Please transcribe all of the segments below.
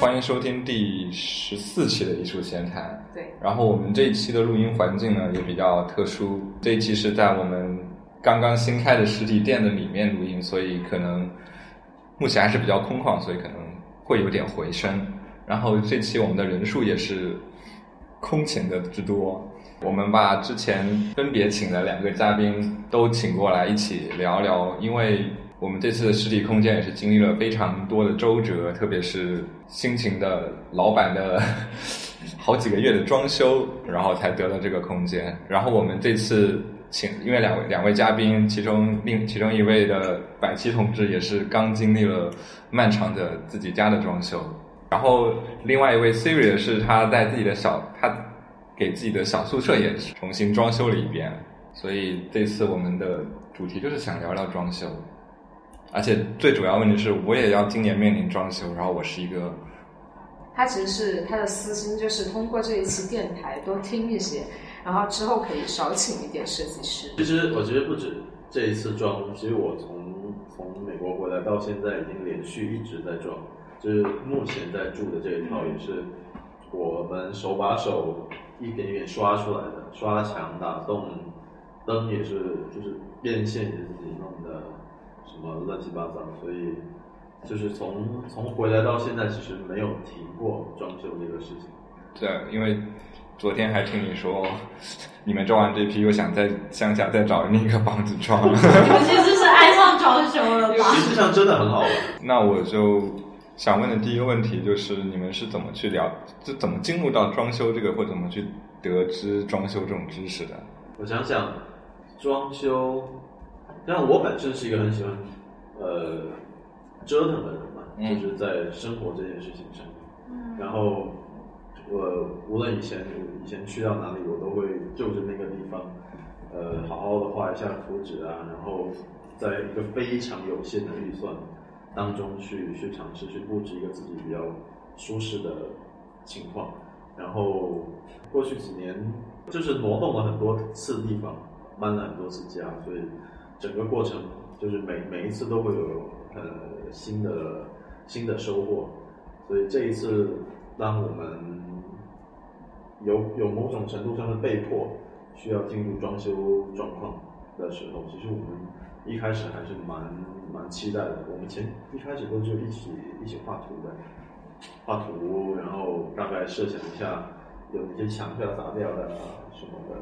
欢迎收听第十四期的艺术闲谈。对，然后我们这一期的录音环境呢也比较特殊，这一期是在我们刚刚新开的实体店的里面录音，所以可能目前还是比较空旷，所以可能会有点回声。然后这期我们的人数也是空前的之多，我们把之前分别请的两个嘉宾都请过来一起聊聊，因为。我们这次的实体空间也是经历了非常多的周折，特别是辛勤的老板的好几个月的装修，然后才得了这个空间。然后我们这次请，因为两位两位嘉宾，其中另其中一位的百七同志也是刚经历了漫长的自己家的装修，然后另外一位 Siri 是他在自己的小他给自己的小宿舍也重新装修了一遍，所以这次我们的主题就是想聊聊装修。而且最主要问题是，我也要今年面临装修，然后我是一个。他其实是他的私心，就是通过这一期电台多听一些，然后之后可以少请一点设计师。其实我觉得不止这一次装，其实我从从美国回来到现在，已经连续一直在装，就是目前在住的这一套也是我们手把手一点一点刷出来的，刷墙打洞，灯也是就是变现也是自己弄的。什么乱七八糟，所以就是从从回来到现在，其实没有提过装修这个事情。对，因为昨天还听你说，你们装完这批又想在乡下再找另一个房子装。其实是爱上装修了吧？实际上真的很好玩。那我就想问的第一个问题就是，你们是怎么去聊，就怎么进入到装修这个，或怎么去得知装修这种知识的？我想想，装修。但我本身是一个很喜欢，呃，折腾的人嘛，就是在生活这件事情上。嗯。然后，我无论以前以前去到哪里，我都会就着那个地方，呃，好好的画一下图纸啊，然后在一个非常有限的预算当中去去尝试去布置一个自己比较舒适的情况。然后过去几年就是挪动了很多次地方，搬了很多次家，所以。整个过程就是每每一次都会有呃新的新的收获，所以这一次当我们有有某种程度上的被迫需要进入装修状况的时候，其实我们一开始还是蛮蛮期待的。我们前一开始都是一起一起画图的，画图，然后大概设想一下有哪些墙是要砸掉的什么的。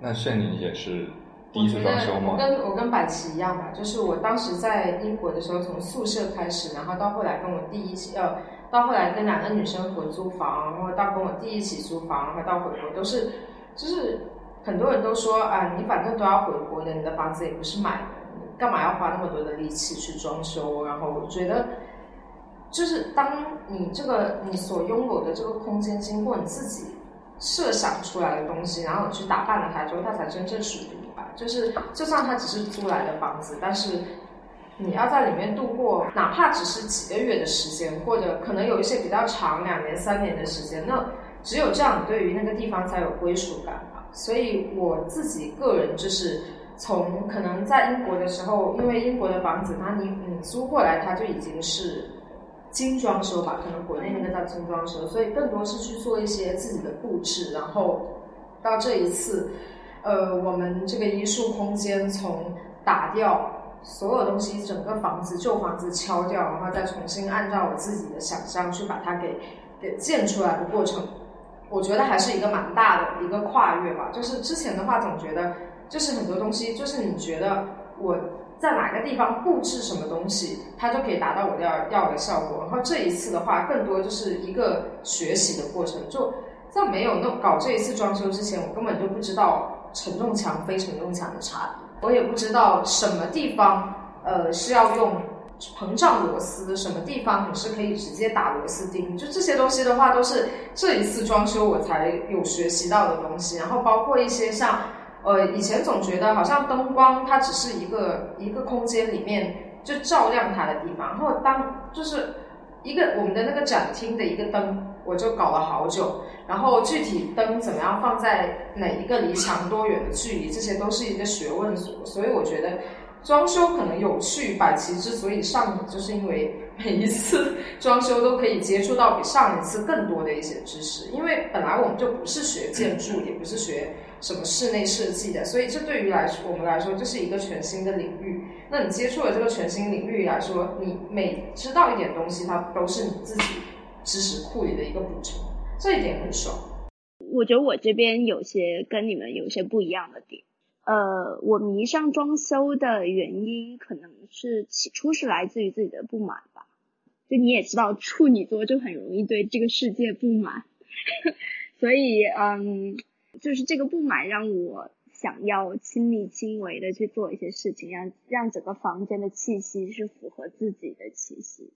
那炫宁也是。第一次装修吗？我跟我跟百奇一样吧，就是我当时在英国的时候，从宿舍开始，然后到后来跟我弟一起，呃，到后来跟两个女生合租房，然后到跟我弟一起租房，然后到回国，都是，就是很多人都说啊，你反正都要回国的，你的房子也不是买的，干嘛要花那么多的力气去装修？然后我觉得，就是当你这个你所拥有的这个空间经过你自己设想出来的东西，然后你去打扮了它之后，它才真正属于就是，就算它只是租来的房子，但是你要在里面度过，哪怕只是几个月的时间，或者可能有一些比较长，两年、三年的时间，那只有这样，你对于那个地方才有归属感吧。所以我自己个人就是从可能在英国的时候，因为英国的房子，它你你租过来，它就已经是精装修吧，可能国内那个叫精装修，所以更多是去做一些自己的布置，然后到这一次。呃，我们这个艺术空间从打掉所有东西，整个房子旧房子敲掉，然后再重新按照我自己的想象去把它给给建出来的过程，我觉得还是一个蛮大的一个跨越吧。就是之前的话，总觉得就是很多东西，就是你觉得我在哪个地方布置什么东西，它就可以达到我要要的效果。然后这一次的话，更多就是一个学习的过程。就在没有弄搞这一次装修之前，我根本就不知道。承重墙非承重墙的差别，我也不知道什么地方，呃，是要用膨胀螺丝，什么地方你是可以直接打螺丝钉，就这些东西的话，都是这一次装修我才有学习到的东西。然后包括一些像，呃，以前总觉得好像灯光它只是一个一个空间里面就照亮它的地方，然后当就是一个我们的那个展厅的一个灯。我就搞了好久，然后具体灯怎么样放在哪一个离墙多远的距离，这些都是一个学问所。以我觉得，装修可能有趣，百奇之所以上瘾，就是因为每一次装修都可以接触到比上一次更多的一些知识。因为本来我们就不是学建筑，也不是学什么室内设计的，所以这对于来我们来说，这是一个全新的领域。那你接触了这个全新领域来说，你每知道一点东西，它都是你自己知识库里的一个补充，这一点很爽。我觉得我这边有些跟你们有些不一样的点。呃，我迷上装修的原因，可能是起初是来自于自己的不满吧。就你也知道，处女座就很容易对这个世界不满，所以嗯，就是这个不满让我想要亲力亲为的去做一些事情，让让整个房间的气息是符合自己的气息。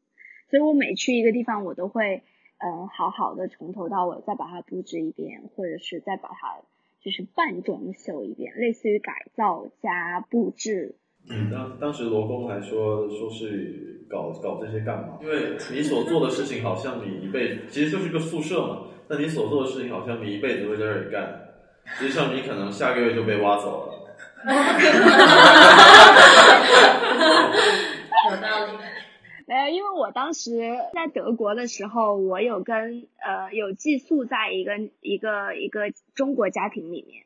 所以我每去一个地方，我都会嗯好好的从头到尾再把它布置一遍，或者是再把它。就是半装修一遍，类似于改造加布置。嗯，当当时罗工还说说是搞搞这些干嘛？因为你所做的事情好像你一辈子其实就是个宿舍嘛，那你所做的事情好像你一辈子会在这里干，实际上你可能下个月就被挖走了。有道理。呃，因为我当时在德国的时候，我有跟呃有寄宿在一个一个一个中国家庭里面，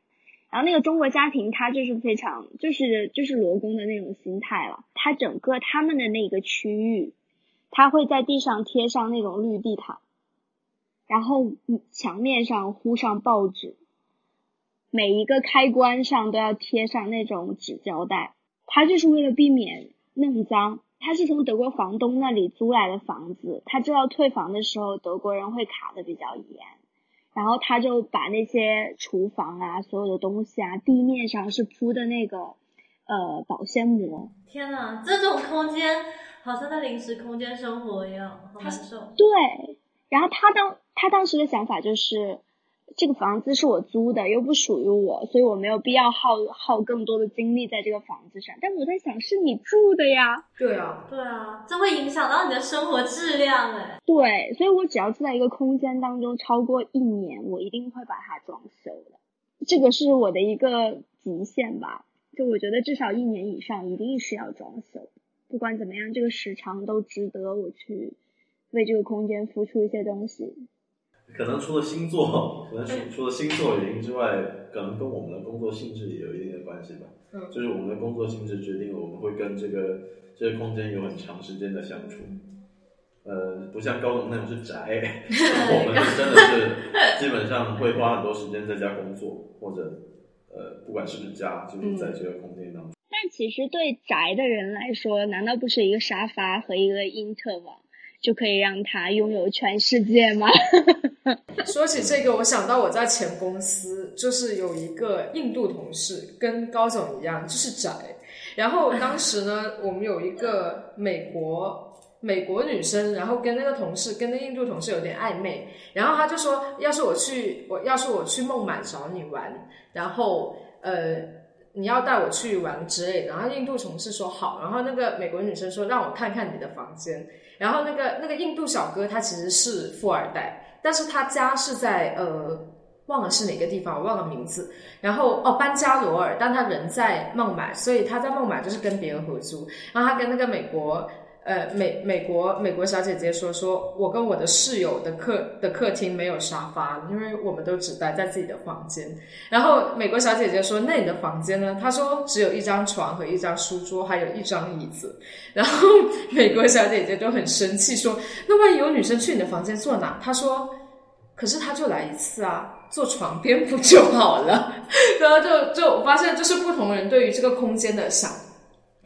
然后那个中国家庭他就是非常就是就是罗工的那种心态了，他整个他们的那个区域，他会在地上贴上那种绿地毯，然后墙面上糊上报纸，每一个开关上都要贴上那种纸胶带，他就是为了避免弄脏。他是从德国房东那里租来的房子，他知道退房的时候德国人会卡的比较严，然后他就把那些厨房啊所有的东西啊地面上是铺的那个呃保鲜膜。天呐，这种空间好像在临时空间生活一样，好难受。对，然后他当他当时的想法就是。这个房子是我租的，又不属于我，所以我没有必要耗耗更多的精力在这个房子上。但我在想，是你住的呀？对啊，对啊，这会影响到你的生活质量哎。对，所以我只要住在一个空间当中超过一年，我一定会把它装修的。这个是我的一个极限吧？就我觉得至少一年以上一定是要装修。不管怎么样，这个时长都值得我去为这个空间付出一些东西。可能除了星座，可能除除了星座原因之外，可能跟我们的工作性质也有一定的关系吧。嗯，就是我们的工作性质决定了我们会跟这个这个空间有很长时间的相处。呃，不像高总那种是宅，我们真的是基本上会花很多时间在家工作，或者呃，不管是不是家，就是在这个空间当中。但其实对宅的人来说，难道不是一个沙发和一个因特网？就可以让他拥有全世界吗？说起这个，我想到我在前公司，就是有一个印度同事，跟高总一样，就是宅。然后当时呢，我们有一个美国美国女生，然后跟那个同事，跟那印度同事有点暧昧。然后他就说，要是我去，我要是我去孟买找你玩，然后呃，你要带我去玩之类的。然后印度同事说好，然后那个美国女生说，让我看看你的房间。然后那个那个印度小哥他其实是富二代，但是他家是在呃忘了是哪个地方，我忘了名字。然后哦班加罗尔，但他人在孟买，所以他在孟买就是跟别人合租。然后他跟那个美国。呃，美美国美国小姐姐说，说我跟我的室友的客的客厅没有沙发，因为我们都只待在自己的房间。然后美国小姐姐说，那你的房间呢？她说只有一张床和一张书桌，还有一张椅子。然后美国小姐姐就很生气说，那万一有女生去你的房间坐哪？她说，可是她就来一次啊，坐床边不就好了？然后就就我发现，就是不同人对于这个空间的想。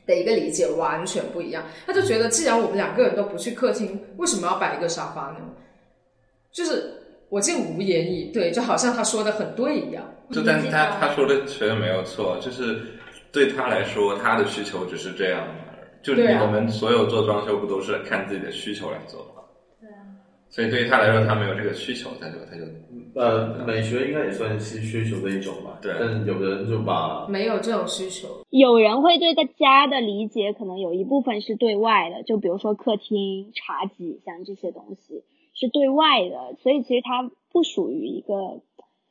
的一个理解完全不一样，他就觉得既然我们两个人都不去客厅，为什么要摆一个沙发呢？就是我竟无言以对，就好像他说的很对一样。就但是他他说的确实没有错，就是对他来说，他的需求只是这样的。就我们所有做装修不都是看自己的需求来做的吗？对啊。所以对于他来说，他没有这个需求，他就他就。呃，美学应该也算是需求的一种吧。对。但有的人就把没有这种需求。有人会对个家的理解，可能有一部分是对外的，就比如说客厅、茶几，像这些东西是对外的，所以其实它不属于一个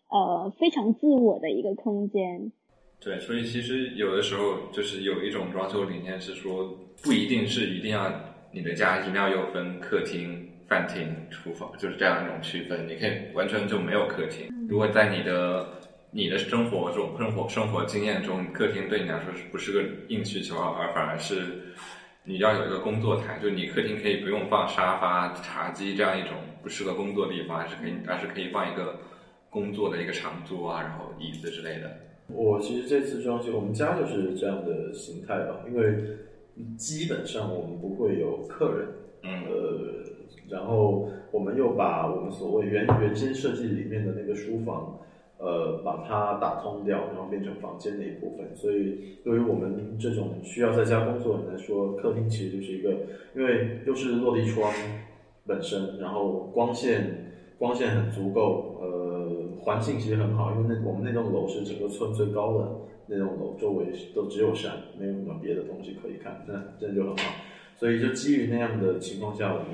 呃非常自我的一个空间。对，所以其实有的时候就是有一种装修理念是说，不一定是一定要你的家一定要有分客厅、饭厅、厨房，就是这样一种区分。你可以完全就没有客厅。如果在你的你的生活中、生活生活经验中，客厅对你来说是不是个硬需求，而反而是你要有一个工作台，就你客厅可以不用放沙发、茶几这样一种不适合工作的地方，还是可以，而是可以放一个工作的一个长桌啊，然后椅子之类的。我其实这次装修，我们家就是这样的形态吧，因为基本上我们不会有客人，嗯呃，然后我们又把我们所谓原原先设计里面的那个书房，呃，把它打通掉，然后变成房间的一部分。所以对于我们这种需要在家工作的人来说，客厅其实就是一个，因为又是落地窗本身，然后光线光线很足够，呃，环境其实很好，因为那我们那栋楼是整个村最高的那栋楼，周围都只有山，没有什么别的东西可以看，那真的就很好。所以就基于那样的情况下，我们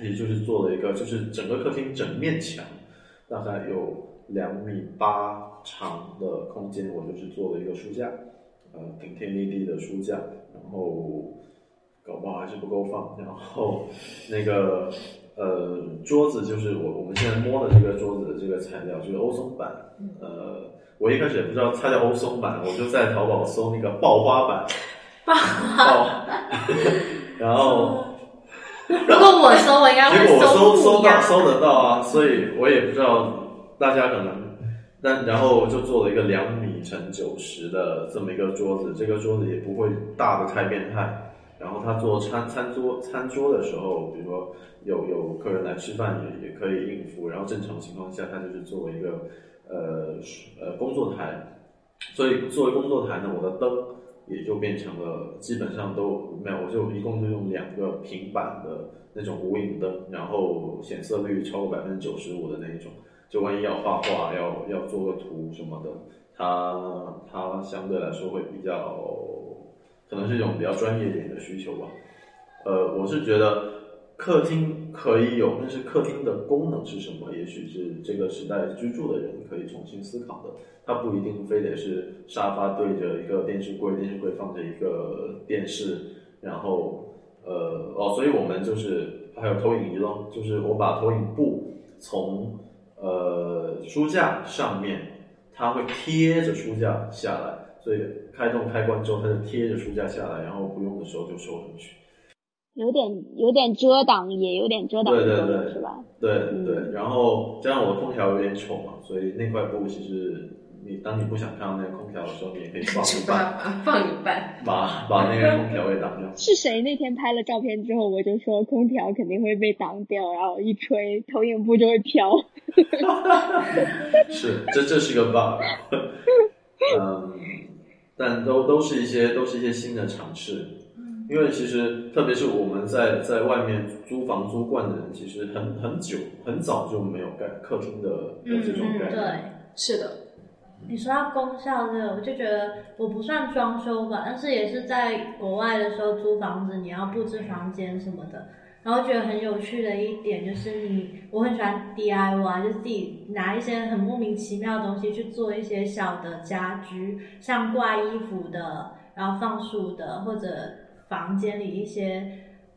也就是做了一个，就是整个客厅整面墙大概有两米八长的空间，我就是做了一个书架，呃，顶天立地的书架，然后搞不好还是不够放，然后那个呃桌子就是我我们现在摸的这个桌子的这个材料就是欧松板，呃，我一开始也不知道它叫欧松板，我就在淘宝搜那个爆花板，爆爆，然后。如果我搜，我应该会结果我搜搜到搜得到啊，所以我也不知道大家可能，但然后就做了一个两米乘九十的这么一个桌子，这个桌子也不会大的太变态。然后他做餐餐桌餐桌的时候，比如说有有客人来吃饭也也可以应付。然后正常情况下，他就是作为一个呃呃工作台，所以作为工作台呢，我的灯也就变成了基本上都没有，我就一共就用两个平板的那种无影灯，然后显色率超过百分之九十五的那一种，就万一要画画要要做个图什么的，它它相对来说会比较，可能是一种比较专业点的需求吧。呃，我是觉得客厅可以有，但是客厅的功能是什么？也许是这个时代居住的人可以重新思考的。它不一定非得是沙发对着一个电视柜，电视柜放着一个电视，然后呃哦，所以我们就是还有投影仪咯，就是我把投影布从呃书架上面，它会贴着书架下来，所以开动开关之后，它就贴着书架下来，然后不用的时候就收回去。有点有点遮挡，也有点遮挡对对对是吧？对嗯对，然后加上我的空调有点丑嘛，所以那块布其实你当你不想看到那个空调的时候，你也可以放一半，放一半。把把那个空调给挡掉。是谁那天拍了照片之后，我就说空调肯定会被挡掉，然后一吹投影布就会飘。是，这这是个 bug。嗯，但都都是一些都是一些新的尝试，因为其实特别是我们在在外面租房租惯的人，其实很很久很早就没有盖客厅的的这种概念。对。是的，你说到功效这个，我就觉得我不算装修吧，但是也是在国外的时候租房子，你要布置房间什么的。然后觉得很有趣的一点就是你，我很喜欢 DIY，就是自己拿一些很莫名其妙的东西去做一些小的家居，像挂衣服的，然后放书的，或者房间里一些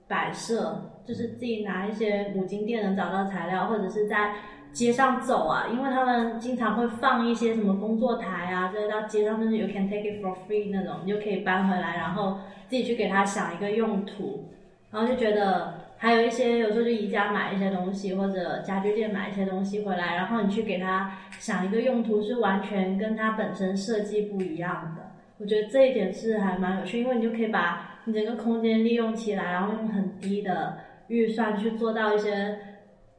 摆设，就是自己拿一些五金店能找到材料，或者是在街上走啊，因为他们经常会放一些什么工作台啊，就是到街上就是 you can take it for free 那种，你就可以搬回来，然后自己去给它想一个用途，然后就觉得还有一些有时候就宜家买一些东西，或者家居店买一些东西回来，然后你去给它想一个用途，是完全跟它本身设计不一样的。我觉得这一点是还蛮有趣，因为你就可以把你整个空间利用起来，然后用很低的预算去做到一些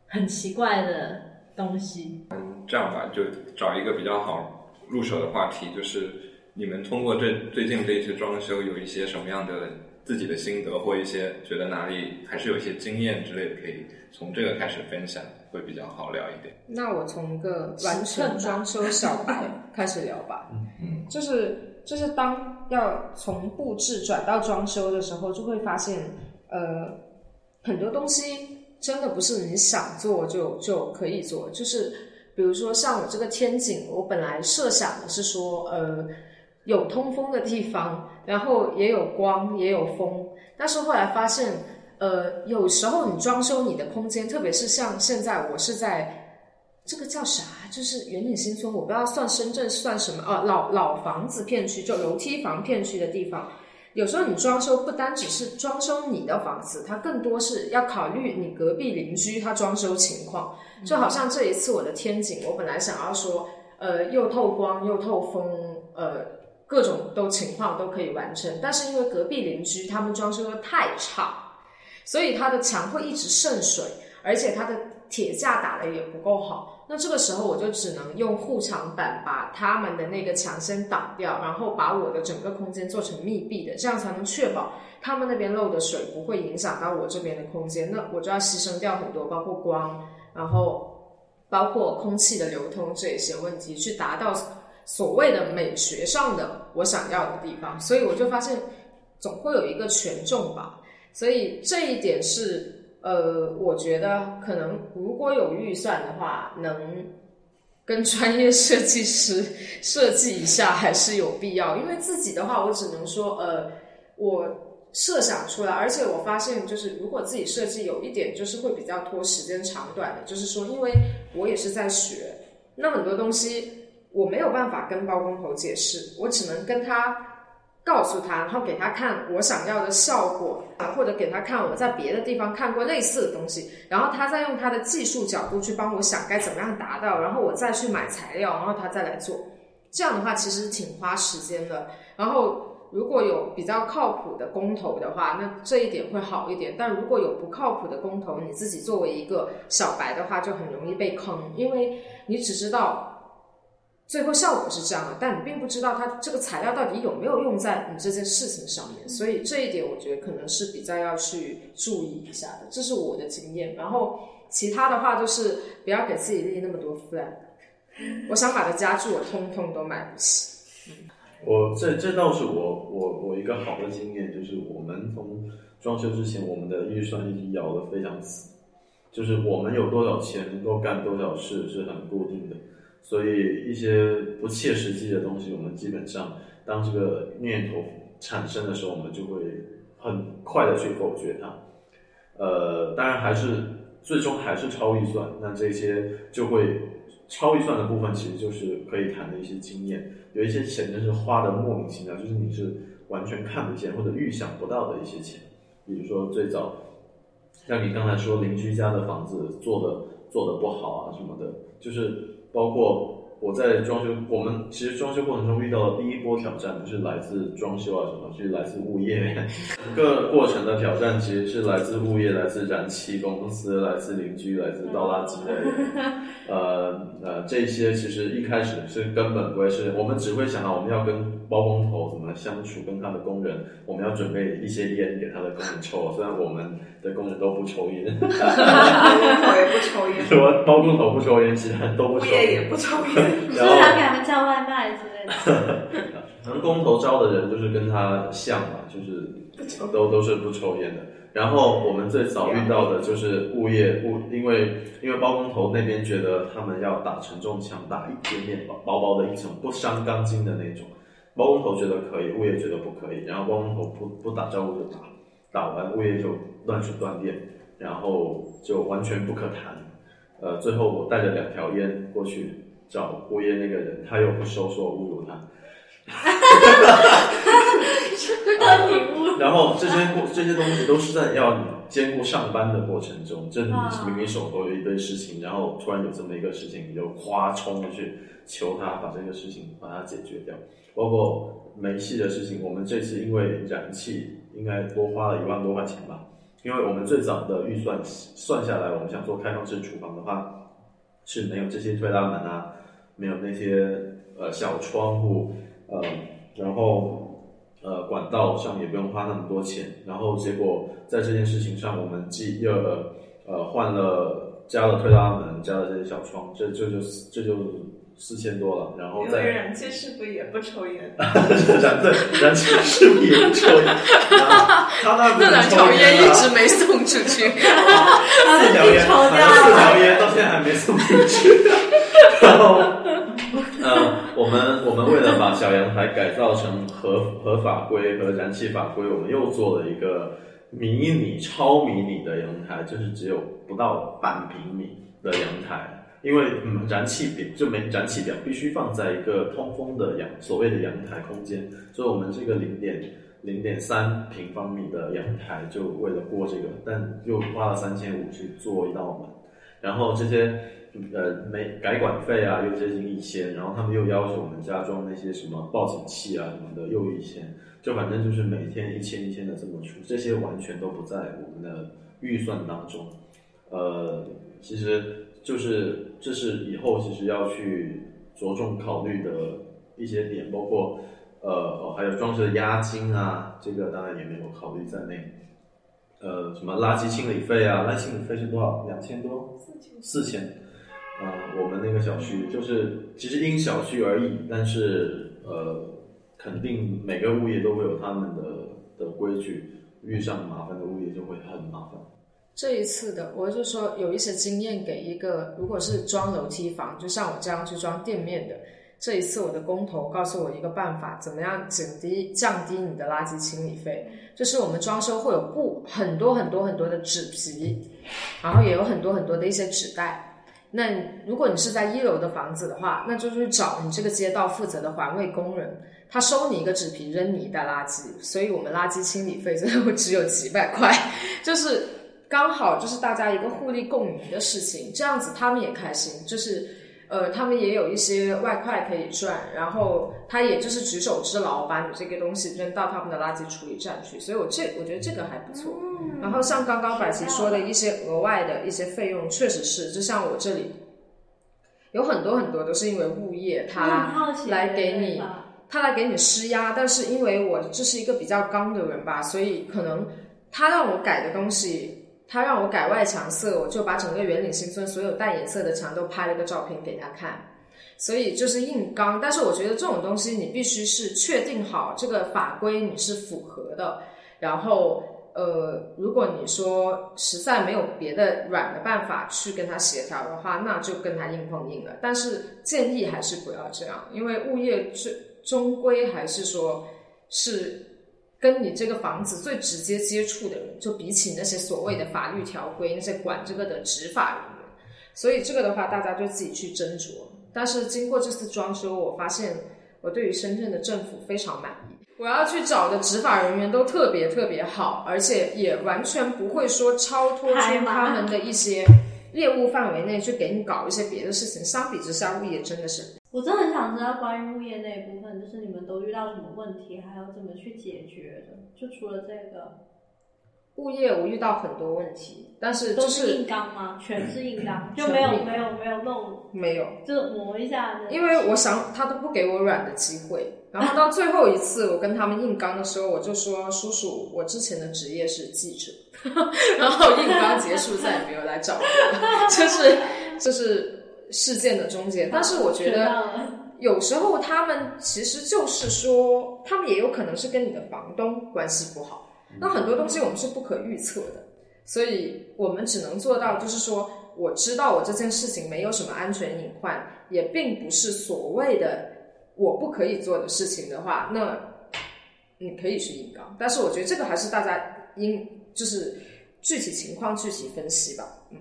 很奇怪的东西。嗯这样吧，就找一个比较好入手的话题，就是你们通过这最近这一次装修，有一些什么样的自己的心得，或一些觉得哪里还是有一些经验之类的，可以从这个开始分享，会比较好聊一点。那我从一个完全装修小白 开始聊吧。嗯，就是就是当要从布置转到装修的时候，就会发现，呃，很多东西真的不是你想做就就可以做。就是比如说像我这个天井，我本来设想的是说，呃，有通风的地方，然后也有光，也有风。但是后来发现，呃，有时候你装修你的空间，特别是像现在我是在这个叫啥，就是圆岭新村，我不知道算深圳算什么哦，老老房子片区，就楼梯房片区的地方。有时候你装修不单只是装修你的房子，它更多是要考虑你隔壁邻居他装修情况。就好像这一次我的天井，我本来想要说，呃，又透光又透风，呃，各种都情况都可以完成。但是因为隔壁邻居他们装修的太差，所以它的墙会一直渗水，而且它的铁架打的也不够好。那这个时候我就只能用护墙板把他们的那个墙先挡掉，然后把我的整个空间做成密闭的，这样才能确保他们那边漏的水不会影响到我这边的空间。那我就要牺牲掉很多，包括光，然后包括空气的流通这一些问题，去达到所谓的美学上的我想要的地方。所以我就发现总会有一个权重吧，所以这一点是。呃，我觉得可能如果有预算的话，能跟专业设计师设计一下还是有必要。因为自己的话，我只能说，呃，我设想出来，而且我发现，就是如果自己设计有一点，就是会比较拖时间长短的。就是说，因为我也是在学，那很多东西我没有办法跟包工头解释，我只能跟他。告诉他，然后给他看我想要的效果啊，或者给他看我在别的地方看过类似的东西，然后他再用他的技术角度去帮我想该怎么样达到，然后我再去买材料，然后他再来做。这样的话其实挺花时间的。然后如果有比较靠谱的工头的话，那这一点会好一点。但如果有不靠谱的工头，你自己作为一个小白的话，就很容易被坑，因为你只知道。最后效果是这样的，但你并不知道它这个材料到底有没有用在你这件事情上面，所以这一点我觉得可能是比较要去注意一下的，这是我的经验。然后其他的话就是不要给自己立那么多 flag。我想买的家具我通通都买不起。我这这倒是我我我一个好的经验，就是我们从装修之前，我们的预算一直摇的非常死，就是我们有多少钱能够干多少事是很固定的。所以一些不切实际的东西，我们基本上当这个念头产生的时候，我们就会很快的去否决它。呃，当然还是最终还是超预算，那这些就会超预算的部分，其实就是可以谈的一些经验。有一些钱真是花的莫名其妙，就是你是完全看不见或者预想不到的一些钱。比如说最早，像你刚才说邻居家的房子做的做的不好啊什么的，就是。包括我在装修，我们其实装修过程中遇到的第一波挑战，不是来自装修啊什么，是来自物业。整个过程的挑战其实是来自物业、来自燃气公司、来自邻居、来自倒垃圾的。呃呃，这些其实一开始是根本不会是，我们只会想到我们要跟包工头怎么相处，跟他的工人，我们要准备一些烟给他的工人抽。虽然我们的工人都不抽烟，包工头也不抽烟，什么包工头不抽烟，其他都不抽。也不抽烟，是要给他们叫外卖之类的。可能工头招的人就是跟他像嘛，就是都都是不抽烟的。然后我们最早遇到的就是物业物，因为因为包工头那边觉得他们要打承重墙，打一点点薄薄薄的一层不伤钢筋的那种，包工头觉得可以，物业觉得不可以。然后包工头不不打招呼就打，打完物业就断水断电，然后就完全不可谈。呃，最后我带着两条烟过去找物业那个人，他又不收，说我侮辱他。然后这些过这些东西都是在要你兼顾上班的过程中，这你明明手头有一堆事情，然后突然有这么一个事情，你就哗冲过去求他把这个事情把它解决掉。包括煤气的事情，我们这次因为燃气应该多花了一万多块钱吧。因为我们最早的预算算下来，我们想做开放式厨房的话，是没有这些推拉门啊，没有那些呃小窗户，呃，然后呃管道上也不用花那么多钱，然后结果在这件事情上，我们既又呃换了加了推拉门，加了这些小窗，这这就这就。四千多了，然后再。燃气师傅也不抽烟。对，燃气师傅也不抽烟。他那那两条烟一直没送出去。四条烟，四条烟到现在还没送出去。然后，嗯。我们我们为了把小阳台改造成合合法规和燃气法规，我们又做了一个迷你、超迷你的阳台，就是只有不到半平米的阳台。因为嗯，燃气表就没燃气表必须放在一个通风的阳所谓的阳台空间，所以我们这个零点零点三平方米的阳台就为了过这个，但又花了三千五去做一道门，然后这些呃没改管费啊又接近一千，然后他们又要求我们加装那些什么报警器啊什么的又一千，就反正就是每天一千一千的这么出，这些完全都不在我们的预算当中，呃，其实。就是这是以后其实要去着重考虑的一些点，包括呃哦还有装修的押金啊，这个当然也没有考虑在内。呃，什么垃圾清理费啊？垃圾清理费是多少？两千多？四千？四千？啊，我们那个小区就是其实因小区而异，但是呃，肯定每个物业都会有他们的的规矩，遇上麻烦的物业就会很麻烦。这一次的，我就说有一些经验给一个，如果是装楼梯房，就像我这样去装店面的，这一次我的工头告诉我一个办法，怎么样减低降低你的垃圾清理费，就是我们装修会有布很多很多很多的纸皮，然后也有很多很多的一些纸袋。那如果你是在一楼的房子的话，那就去找你这个街道负责的环卫工人，他收你一个纸皮，扔你一袋垃圾，所以我们垃圾清理费 最后只有几百块，就是。刚好就是大家一个互利共赢的事情，这样子他们也开心，就是，呃，他们也有一些外快可以赚，然后他也就是举手之劳，把你这个东西扔到他们的垃圾处理站去，所以我这我觉得这个还不错。然后像刚刚百奇说的一些额外的一些费用，确实是，就像我这里有很多很多都是因为物业他来给你，他来给你施压，但是因为我这是一个比较刚的人吧，所以可能他让我改的东西。他让我改外墙色，我就把整个圆岭新村所有带颜色的墙都拍了个照片给他看，所以就是硬刚。但是我觉得这种东西你必须是确定好这个法规你是符合的，然后呃，如果你说实在没有别的软的办法去跟他协调的话，那就跟他硬碰硬了。但是建议还是不要这样，因为物业终终归还是说是。跟你这个房子最直接接触的人，就比起那些所谓的法律条规，那些管这个的执法人员，所以这个的话，大家就自己去斟酌。但是经过这次装修，我发现我对于深圳的政府非常满意。我要去找的执法人员都特别特别好，而且也完全不会说超脱出他们的一些业务范围内去给你搞一些别的事情。相比之下，物业真的是。我真的很想知道关于物业那一部分，就是你们都遇到什么问题，还有怎么去解决的？就除了这个，物业我遇到很多问题，但是都是硬刚吗？全是硬刚，就没有没有没有弄没有，就磨一下。因为我想他都不给我软的机会，然后到最后一次我跟他们硬刚的时候，我就说叔叔，我之前的职业是记者，然后硬刚结束再也没有来找我，就是就是。事件的终结，但是我觉得有时候他们其实就是说，他们也有可能是跟你的房东关系不好。那很多东西我们是不可预测的，所以我们只能做到就是说，我知道我这件事情没有什么安全隐患，也并不是所谓的我不可以做的事情的话，那你可以去硬刚。但是我觉得这个还是大家应就是具体情况具体分析吧，嗯。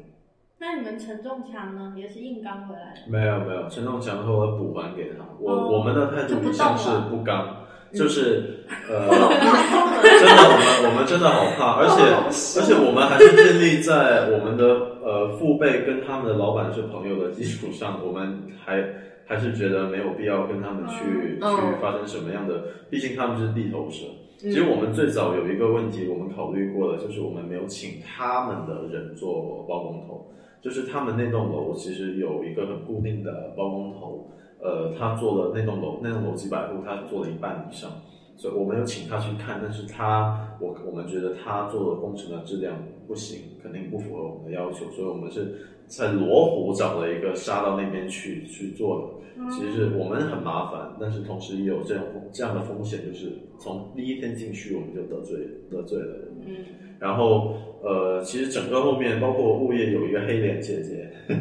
那你们承重墙呢，也是硬刚回来的？没有没有，承重墙后我补还给他。我我们的态度一向是不刚，就是呃，真的我们我们真的好怕，而且而且我们还是建立在我们的呃父辈跟他们的老板是朋友的基础上，我们还还是觉得没有必要跟他们去去发生什么样的，毕竟他们是地头蛇。其实我们最早有一个问题，我们考虑过的，就是我们没有请他们的人做包工头。就是他们那栋楼其实有一个很固定的包工头，呃，他做了那栋楼那栋楼几百户，他做了一半以上，所以我们有请他去看，但是他我我们觉得他做的工程的质量不行，肯定不符合我们的要求，所以我们是在罗湖找了一个沙到那边去去做的。其实是我们很麻烦，但是同时也有这样这样的风险，就是从第一天进去我们就得罪得罪了人。嗯，然后呃，其实整个后面包括物业有一个黑脸姐姐，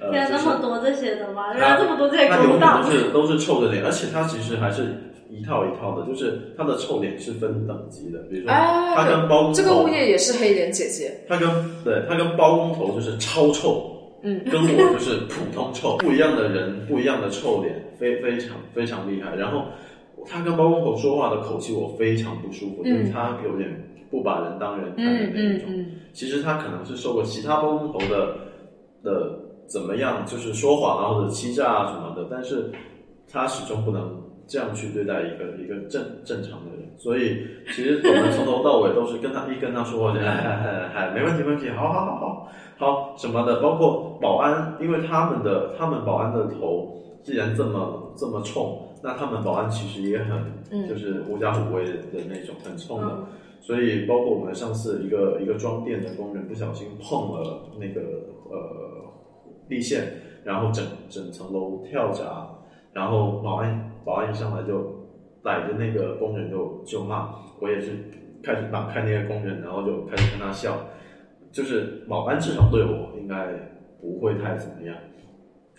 呃，现在就是那么多这些的吗？原他来这么多这些勾当都。是都是臭的脸，而且他其实还是一套一套的，就是他的臭脸是分等级的，比如说哎他跟包工头，这个物业也是黑脸姐姐，他跟对他跟包工头就是超臭，嗯，跟我就是普通臭，不一样的人，不一样的臭脸，非非常非常厉害。然后他跟包工头说话的口气我非常不舒服，就是他有点不把人当人看的嗯那一种。嗯其实他可能是受过其他包工头的的怎么样，就是说谎啊或者欺诈啊什么的，但是他始终不能这样去对待一个一个正正常的人。所以其实我们从头到尾都是跟他一跟他说话就 哎哎哎哎没问题没问题，好好好好好什么的，包括保安，因为他们的他们保安的头既然这么这么冲，那他们保安其实也很、嗯。就是狐假虎威的那种很冲的。嗯。所以，包括我们上次一个一个装电的工人不小心碰了那个呃地线，然后整整层楼跳闸，然后保安保安一上来就逮着那个工人就就骂，我也是开始打开那个工人，然后就开始跟他笑，就是保安至少对我应该不会太怎么样，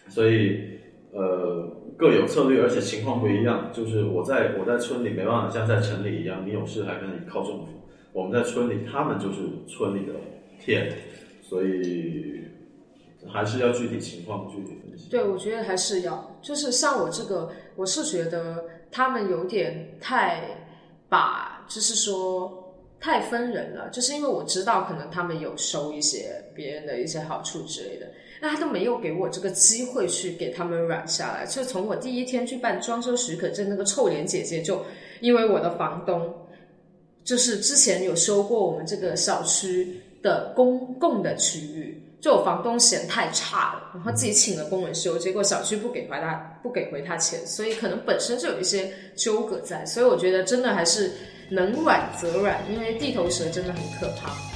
所以呃各有策略，而且情况不一样。就是我在我在村里没办法像在城里一样，你有事还跟你靠政府。我们在村里，他们就是村里的天，所以还是要具体情况具体分析。对，我觉得还是要，就是像我这个，我是觉得他们有点太把，就是说太分人了，就是因为我知道可能他们有收一些别人的一些好处之类的，那他都没有给我这个机会去给他们软下来。就从我第一天去办装修许可证，那个臭脸姐姐就因为我的房东。就是之前有修过我们这个小区的公共的区域，就我房东嫌太差了，然后自己请了工人修，结果小区不给回他不给回他钱，所以可能本身就有一些纠葛在，所以我觉得真的还是能软则软，因为地头蛇真的很可怕。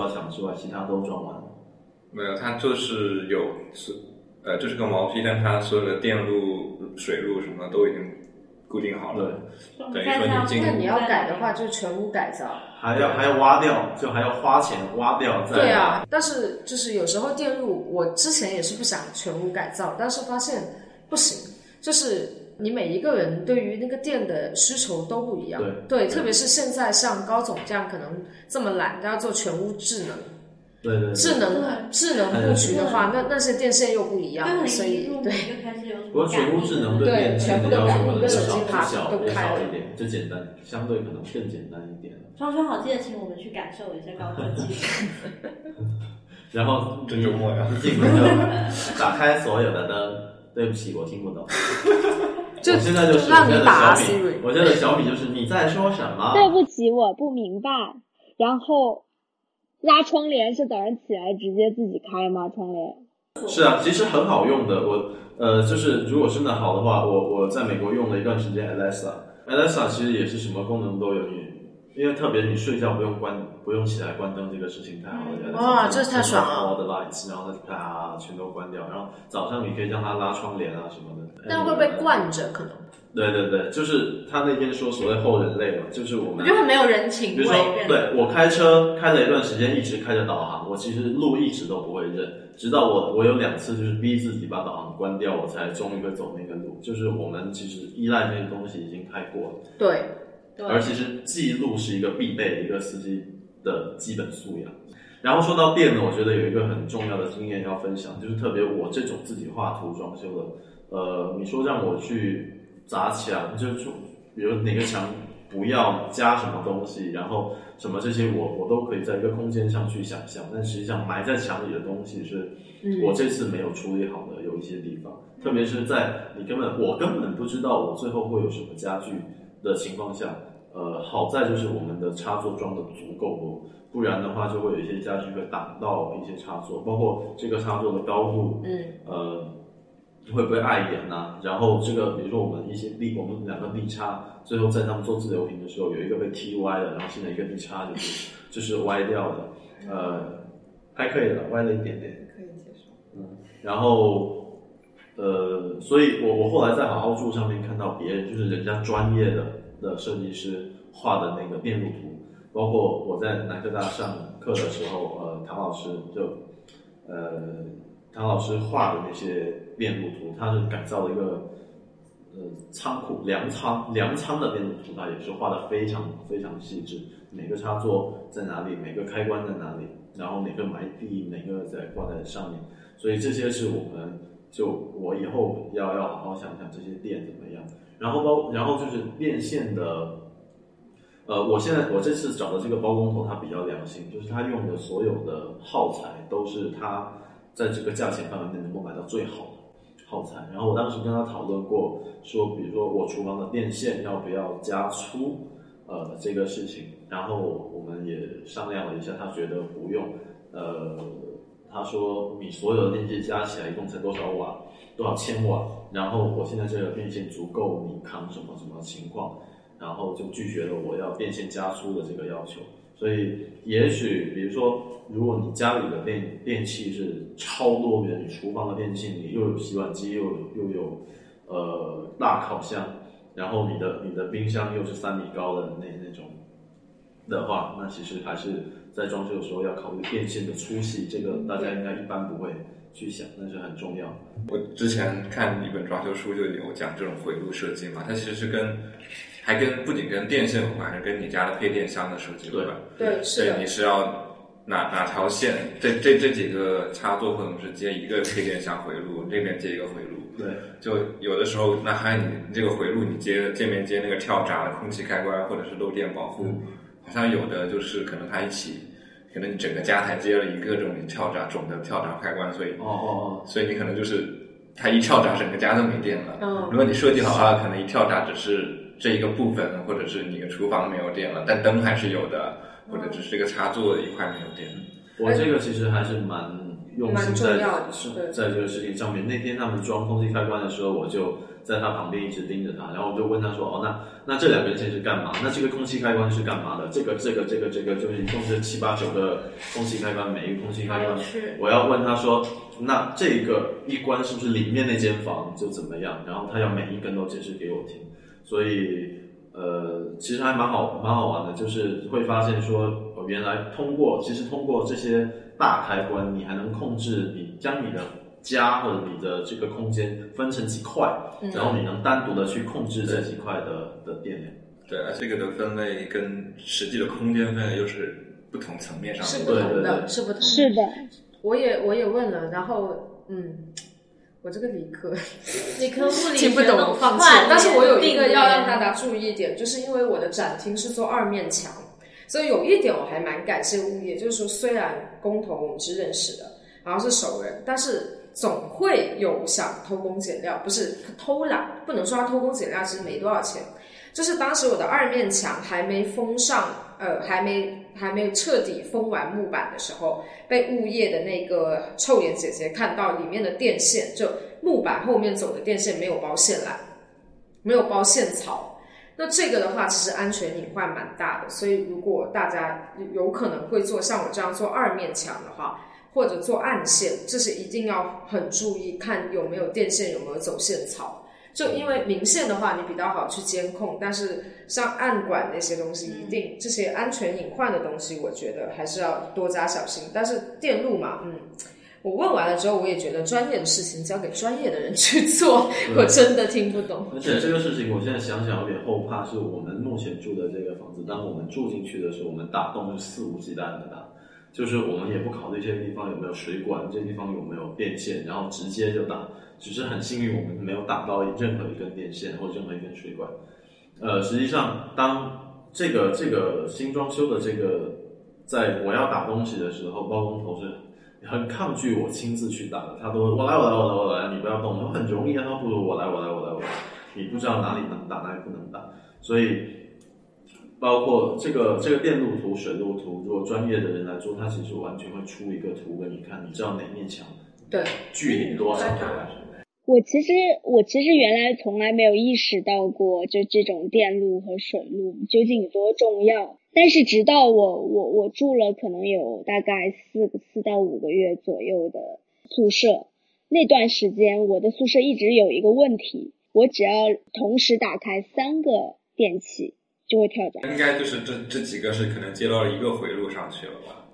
刷墙之外，其他都装完了。没有，它就是有是呃，就是个毛坯，但它所有的电路、水路什么都已经固定好了。等于说你进那你要改的话，就是全屋改造。还要还要挖掉，就还要花钱挖掉再。对啊，但是就是有时候电路，我之前也是不想全屋改造，但是发现不行，就是你每一个人对于那个店的需求都不一样。对特别是现在像高总这样可能这么懒，要做全屋智能、对对对智能智能布局的话，那那些电线又不一样，所以对。就开始有什不过全屋智能对电全部的要求可能都改一个手就少机卡就小也都开了少一点，就简单，相对可能更简单一点。装修好，记得请我们去感受一下高科技。然后真幽默呀一进门就打开所有的灯。对不起，我听不懂。就我现在就是让你打我现在的小 Siri 米，我现在的小米就是你在说什么？对不起，我不明白。然后拉窗帘是早上起来直接自己开吗？窗帘？是啊，其实很好用的。我呃，就是如果真的好的话，我我在美国用了一段时间 Alexa，Alexa 其实也是什么功能都有，你因为特别你睡觉不用关不用起来关灯，这个事情太好了。嗯哇这太爽了 All the lights，然后它啪全都关掉，然后早上你可以让它拉窗帘啊什么的。但会被惯着，可能。对对对，就是他那天说所谓后人类嘛，就是我们我觉得很没有人情味。比如说，对我开车开了一段时间，一直开着导航，我其实路一直都不会认，直到我我有两次就是逼自己把导航关掉，我才终于会走那个路。就是我们其实依赖那些东西已经太过了，对而其实记录是一个必备的一个司机的基本素养。然后说到电呢，我觉得有一个很重要的经验要分享，就是特别我这种自己画图装修的，呃，你说让我去砸墙，就比如哪个墙不要加什么东西，然后什么这些我我都可以在一个空间上去想象，但实际上埋在墙里的东西是我这次没有处理好的，有一些地方，特别是在你根本我根本不知道我最后会有什么家具的情况下，呃，好在就是我们的插座装的足够多，不然的话就会有一些家具会挡到一些插座，包括这个插座的高度，嗯呃，会不会碍眼呐、然后这个比如说我们一些立，我们两个立插，最后在他们做自流平的时候，有一个被踢歪了，然后现在一个立插就是就是歪掉的，呃，还可以了，歪了一点点。可以接受。嗯然后，呃，所以我我后来在好好住上面看到别人，就是人家专业的的设计师画的那个电路图，包括我在南科大上课的时候，呃，唐老师就，呃，唐老师画的那些电路图，他是改造了一个。呃，仓库粮仓粮仓的电路图，他也是画的非常非常细致，每个插座在哪里，每个开关在哪里，然后哪个埋地，哪个在挂在上面，所以这些是我们就我以后要要好好想想这些电怎么样。然后包然后就是电线的，呃，我现在我这次找的这个包工头他比较良心，就是他用的所有的耗材都是他在这个价钱范围内能够买到最好的。耗材，然后我当时跟他讨论过，说比如说我厨房的电线要不要加粗，呃，这个事情，然后我们也商量了一下，他觉得不用，呃，他说你所有的电器加起来一共才多少瓦，多少千瓦，然后我现在这个电线足够你扛什么什么情况，然后就拒绝了我要电线加粗的这个要求。所以，也许比如说，如果你家里的电电器是超多元，你厨房的电器你又有洗碗机，又有又有呃大烤箱，然后你的你的冰箱又是三米高的那那种的话，那其实还是在装修的时候要考虑电线的粗细，这个大家应该一般不会去想，但是很重要。我之前看一本装修书就有讲这种回路设计嘛，它其实是跟还跟不仅跟电线有关，还是跟你家的配电箱的设计有关。对，是对，的你，是要哪哪条线，这这这几个插座可能是接一个配电箱回路，这边接一个回路。对，就有的时候，那还你这个回路，你接界面接那个跳闸的空气开关或者是漏电保护，好像有的就是可能它一起，可能你整个家台接了一个这种跳闸总的跳闸开关，所以哦哦哦所以你可能就是它一跳闸，整个家都没电了。嗯如果你设计好了，可能一跳闸只是这一个部分，或者是你的厨房没有电了，但灯还是有的，或者只是这个插座一块没有电。哦，我这个其实还是蛮用心在在这个事情上面。那天他们装空气开关的时候，我就在他旁边一直盯着他，然后我就问他说：“哦，那那这两根线是干嘛？那这个空气开关是干嘛的？这个这个这个这个就是一共是七八九个空气开关，每一个空气开关我要问他说，那这个一关是不是里面那间房就怎么样？然后他要每一根都解释给我听，所以呃，其实还蛮好蛮好玩的，就是会发现说，哦，原来通过其实通过这些大开关，你还能控制你将你的家或者你的这个空间分成几块，嗯然后你能单独的去控制这几块的的电量。对，而这个的分类跟实际的空间分类又是不同层面上是。不同的，是不同的。是的，我也我也问了，然后嗯，我这个理科 理科物理听不懂，我放弃。但是我有一个要让大家注意一点，就是因为我的展厅是做二面墙，所以有一点我还蛮感谢物业，就是说虽然工头我们是认识的，然后是熟人，但是总会有想偷工减料，不是偷懒，不能说他偷工减料，其实没多少钱。就是当时我的二面墙还没封上，呃，还没还没有彻底封完木板的时候，被物业的那个臭脸姐姐看到里面的电线，就木板后面走的电线没有包线缆，没有包线槽。那这个的话，其实安全隐患蛮大的，所以如果大家有有可能会做像我这样做二面墙的话，或者做暗线，这是一定要很注意，看有没有电线有没有走线槽。就因为明线的话，你比较好去监控，但是像暗管那些东西，一定这些安全隐患的东西，我觉得还是要多加小心。但是电路嘛，嗯，我问完了之后，我也觉得专业的事情交给专业的人去做，我真的听不懂。而且这个事情，我现在想想有点后怕，是我们目前住的这个房子，当我们住进去的时候，我们打洞是肆无忌惮的打，就是我们也不考虑这个地方有没有水管，这个地方有没有电线，然后直接就打。只是很幸运，我们没有打到任何一根电线或任何一根水管。呃，实际上，当这个这个新装修的这个，在我要打东西的时候，包工头是很抗拒我亲自去打的。他都我来我来我来我来，你不要动，我很容易啊，不如我来我来我来我来，你不知道哪里能打，哪里不能打，所以。包括这个这个电路图、水路图，如果专业的人来做，他其实完全会出一个图给你看，你知道哪面墙对距离多少。我其实我其实原来从来没有意识到过，就这种电路和水路究竟有多重要。但是直到我我我住了可能有大概四四到五个月左右的宿舍，那段时间我的宿舍一直有一个问题，我只要同时打开三个电器。就会跳闸，应该就是这这几个是可能接到了一个回路上去了吧？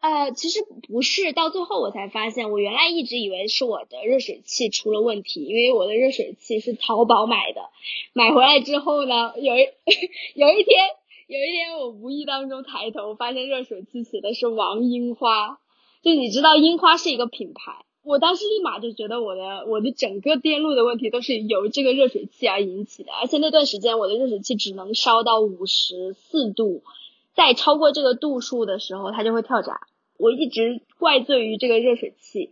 呃，其实不是，到最后我才发现，我原来一直以为是我的热水器出了问题，因为我的热水器是淘宝买的，买回来之后呢，有一 有一天有一天我无意当中抬头发现热水器写的是王樱花，就你知道樱花是一个品牌。我当时立马就觉得我的我的整个电路的问题都是由这个热水器而引起的，而且那段时间我的热水器只能烧到五十四度，再超过这个度数的时候它就会跳闸。我一直怪罪于这个热水器，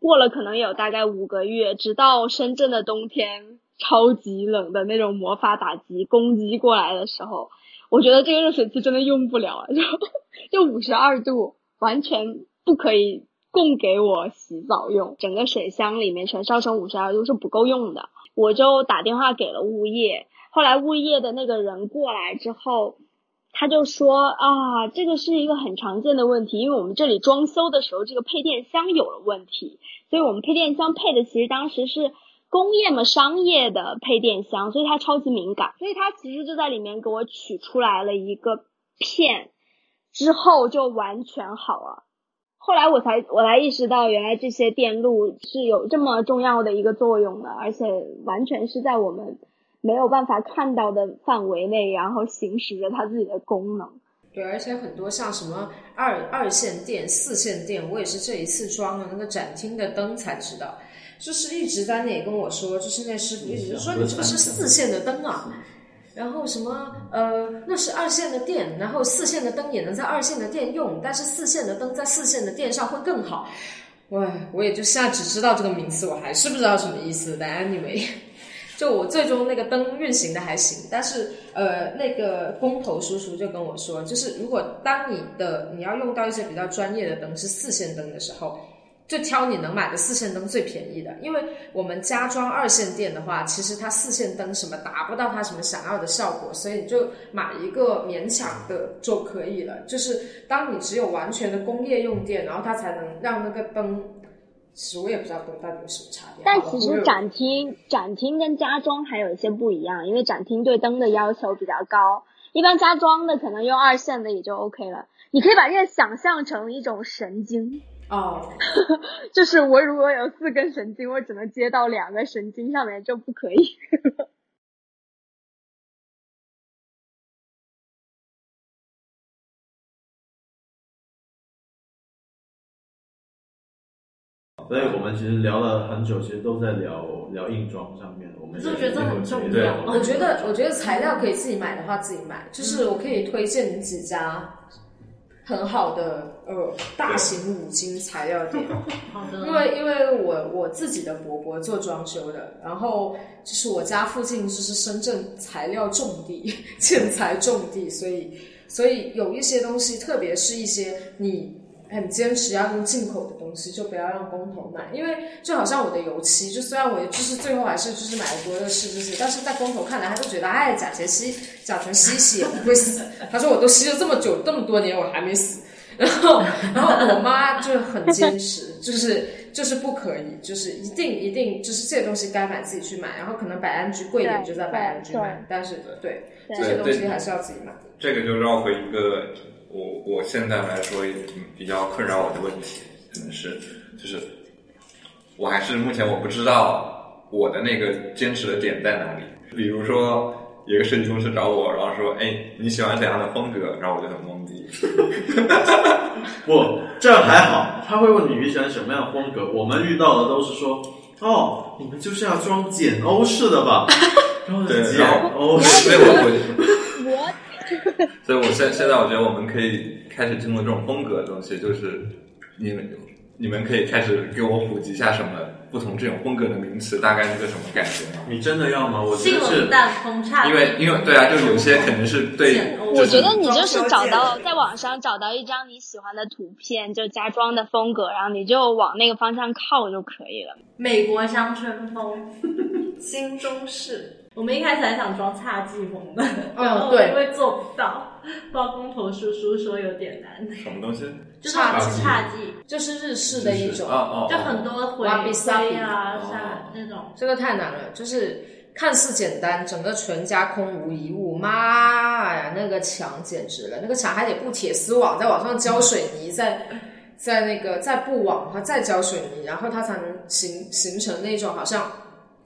过了可能有大概五个月，直到深圳的冬天超级冷的那种魔法打击攻击过来的时候，我觉得这个热水器真的用不了了，就就五十二度完全不可以。供给我洗澡用，整个水箱里面全烧成五十二度是不够用的，我就打电话给了物业。后来物业的那个人过来之后，他就说啊，这个是一个很常见的问题，因为我们这里装修的时候这个配电箱有了问题，所以我们配电箱配的其实当时是工业嘛商业的配电箱，所以它超级敏感，所以他其实就在里面给我取出来了一个片，之后就完全好了。后来我才我才意识到，原来这些电路是有这么重要的一个作用的，而且完全是在我们没有办法看到的范围内，然后行使着它自己的功能。对，而且很多像什么二二线电、四线电，我也是这一次装了那个展厅的灯才知道，就是一直在那里跟我说，就是那师傅一直说你这个是四线的灯啊。然后什么呃，那是二线的电，然后四线的灯也能在二线的电用，但是四线的灯在四线的电上会更好。哇，我也就现在只知道这个名词，我还是不知道什么意思。但 anyway，就我最终那个灯运行的还行，但是呃，那个工头叔叔就跟我说，就是如果当你的你要用到一些比较专业的灯是四线灯的时候。就挑你能买的四线灯最便宜的，因为我们家装二线电的话，其实它四线灯什么达不到它什么想要的效果，所以你就买一个勉强的就可以了。就是当你只有完全的工业用电，然后它才能让那个灯，其实我也不知道灯到底有什么差别。但其实展厅展厅跟家装还有一些不一样，因为展厅对灯的要求比较高，一般家装的可能用二线的也就 OK 了。你可以把这个想象成一种神经。哦，就是我如果有四根神经，我只能接到两个神经上面就不可以。所以我们其实聊了很久，其实都在聊聊硬装上面。我们就觉得这很重要。我觉得，我觉得材料可以自己买的话自己买，就是我可以推荐你几家。很好的呃大型五金材料店，因为因为我我自己的伯伯做装修的，然后就是我家附近就是深圳材料重地，建材重地，所以所以有一些东西，特别是一些你。很坚持要用进口的东西，就不要让工头买，因为就好像我的油漆，就虽然我就是最后还是就是买了多乐士这些，但是在工头看来，他就觉得哎，甲醛吸甲醛吸吸也不会死。他说我都吸了这么久这么多年，我还没死。然后然后我妈就很坚持，就是就是不可以，就是一定一定就是这些东西该买自己去买，然后可能百安居贵一点就在百安居买，但是对这些东西还是要自己买。这个就绕回一个。我我现在来说比较困扰我的问题，可能是就是我还是目前我不知道我的那个坚持的点在哪里。比如说有一个设计公司找我，然后说，哎，你喜欢怎样的风格？然后我就很懵逼。不，这还好，他会问你你喜欢什么样的风格。我们遇到的都是说，哦，你们就是要装简欧式的吧？然简欧所以式，我我我 所以我现现在我觉得我们可以开始进入这种风格的东西，就是你们你们可以开始给我普及一下什么不同这种风格的名词，大概是个什么感觉吗？你真的要吗？我觉得是因为因为对啊，就有些肯定是对我觉得你就是找到在网上找到一张你喜欢的图片，就家装的风格，然后你就往那个方向靠就可以了。美国乡村风，新中式。我们一开始还想装侘寂风的，嗯然后对。因为做不到，包工头叔叔说有点难，什么东西？就是侘寂侘寂，就是日式的一种，就很多灰瓦比萨比灰啊、哦。沙那种。这个太难了，就是看似简单，整个全家空无一物，妈呀，那个墙简直了，那个墙还得布铁丝网，在往上浇水泥，在在那个再布网，它再浇水泥，然后它才能形形成那种好像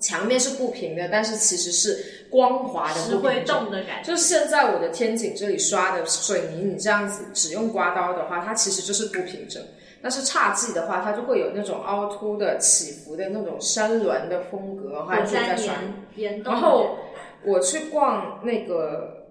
墙面是不平的，但是其实是光滑的不会动的感觉，就现在我的天井这里刷的水泥，你这样子只用刮刀的话，它其实就是不平整。但是侘寂的话，它就会有那种凹凸的、起伏的那种山峦的风格，还火山是在刷。然后我去逛那个呃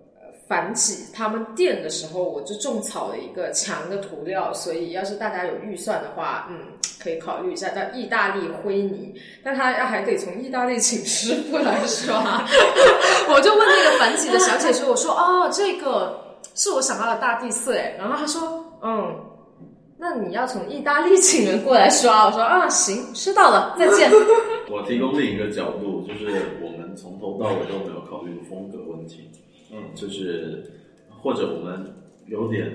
繁几他们店的时候，我就种草了一个墙的涂料，所以要是大家有预算的话，嗯，可以考虑一下，叫意大利灰泥，但他要还得从意大利请师傅来刷。我就问那个繁几的小姐说：“我说哦，这个是我想要的大地色哎。”然后她说：“嗯。”那你要从意大利请人过来刷，我说啊行，知道了，再见。我提供另一个角度，就是我们从头到尾都没有考虑的风格问题。嗯就是或者我们有点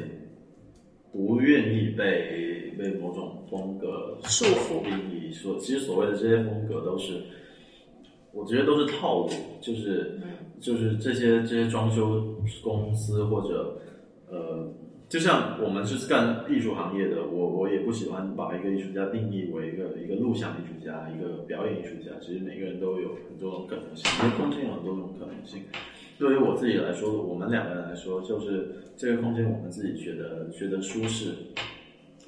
不愿意被被某种风格束缚定义。所其实所谓的这些风格都是，我觉得都是套路，就是就是这些这些装修公司或者呃。就像我们是干艺术行业的，我我也不喜欢把一个艺术家定义为一个一个录像艺术家，一个表演艺术家。其实每个人都有很多种可能性，因为空间有很多种可能性。对于我自己来说，我们两个人来说，就是这个空间我们自己觉得觉得舒适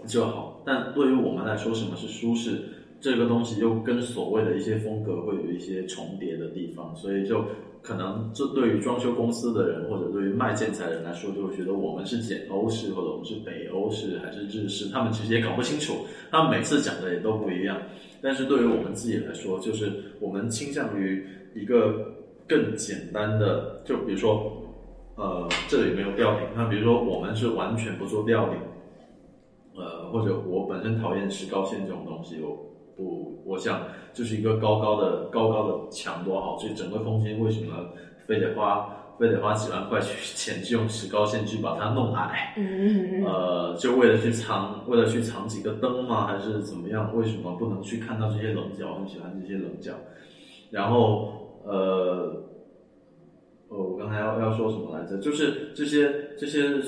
就好。但对于我们来说，什么是舒适？这个东西又跟所谓的一些风格会有一些重叠的地方，所以就可能这对于装修公司的人或者对于卖建材的人来说，就会觉得我们是简欧式或者我们是北欧式还是日式，他们其实也搞不清楚，他们每次讲的也都不一样。但是对于我们自己来说，就是我们倾向于一个更简单的，就比如说，呃，这里没有吊顶，那比如说我们是完全不做吊顶，呃，或者我本身讨厌石膏线这种东西，我不，我想就是一个高高的高高的墙多好，所以整个空间为什么非得花非得花几万块去钱去 用石膏线去把它弄矮？嗯呃，就为了去藏，为了去藏几个灯吗？还是怎么样？为什么不能去看到这些棱角？我很喜欢这些棱角。然后，呃，呃，我刚才要要说什么来着？就是这些这些，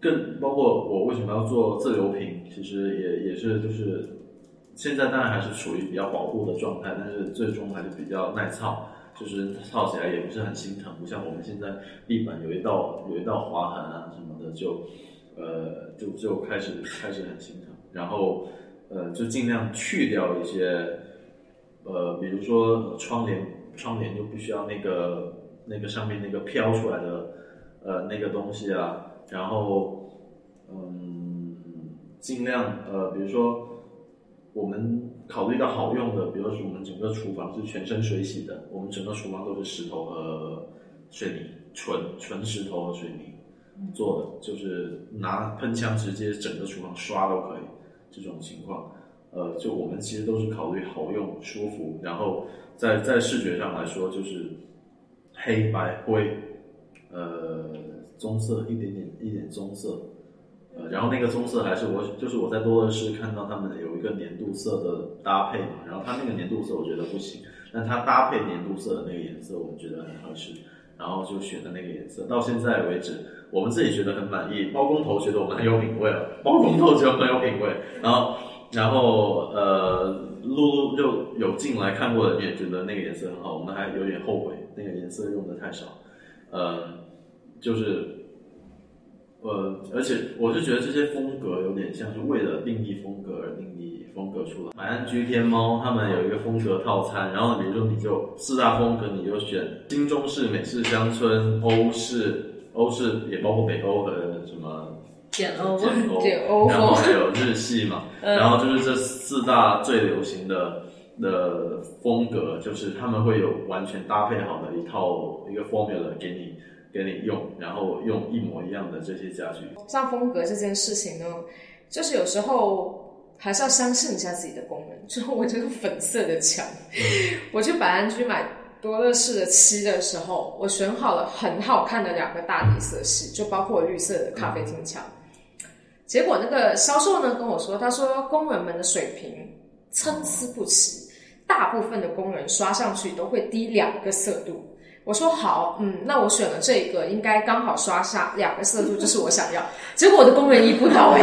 更包括我为什么要做自流平，其实也也是就是现在当然还是处于比较保护的状态，但是最终还是比较耐操。就是操起来也不是很心疼，不像我们现在地板有一道有一道划痕啊什么的，就呃就就开始开始很心疼，然后呃就尽量去掉一些呃比如说窗帘窗帘就不需要那个那个上面那个飘出来的呃那个东西啊，然后嗯尽量呃比如说。我们考虑到好用的，比如说我们整个厨房是全身水洗的，我们整个厨房都是石头和水泥，纯纯石头和水泥做的，就是拿喷枪直接整个厨房刷都可以。这种情况，呃，就我们其实都是考虑好用、舒服，然后在在视觉上来说，就是黑白灰，呃，棕色一点点一点棕色。呃，然后那个棕色还是我，就是我在多乐士看到他们有一个年度色的搭配嘛，然后它那个年度色我觉得不行，但它搭配年度色的那个颜色，我们觉得很合适，然后就选的那个颜色。到现在为止，我们自己觉得很满意，包工头觉得我们很有品味了，包工头觉得很有品味，然后然后呃，露露就有进来看过的人也觉得那个颜色很好，我们还有点后悔那个颜色用的太少，呃，就是，呃，而且我是觉得这些风格有点像是为了定义风格而定义风格出来。买安居天猫他们有一个风格套餐，然后比如说你就四大风格，你就选新中式、美式乡村、欧式、欧式也包括北欧和什么简欧 然后还有日系嘛，嗯然后就是这四大最流行的的风格，就是他们会有完全搭配好的一套一个 formula 给你给你用，然后用一模一样的这些家具。像风格这件事情呢，就是有时候还是要相信一下自己的功能。就是我这个粉色的墙，我去百安居买多乐士的漆的时候，我选好了很好看的两个大地色系，就包括绿色的咖啡厅墙。结果那个销售呢跟我说，他说工人们的水平参差不齐，大部分的工人刷上去都会低两个色度。我说好，嗯，那我选了这个，应该刚好刷下两个色度，这是我想要。结果我的工人一步到位，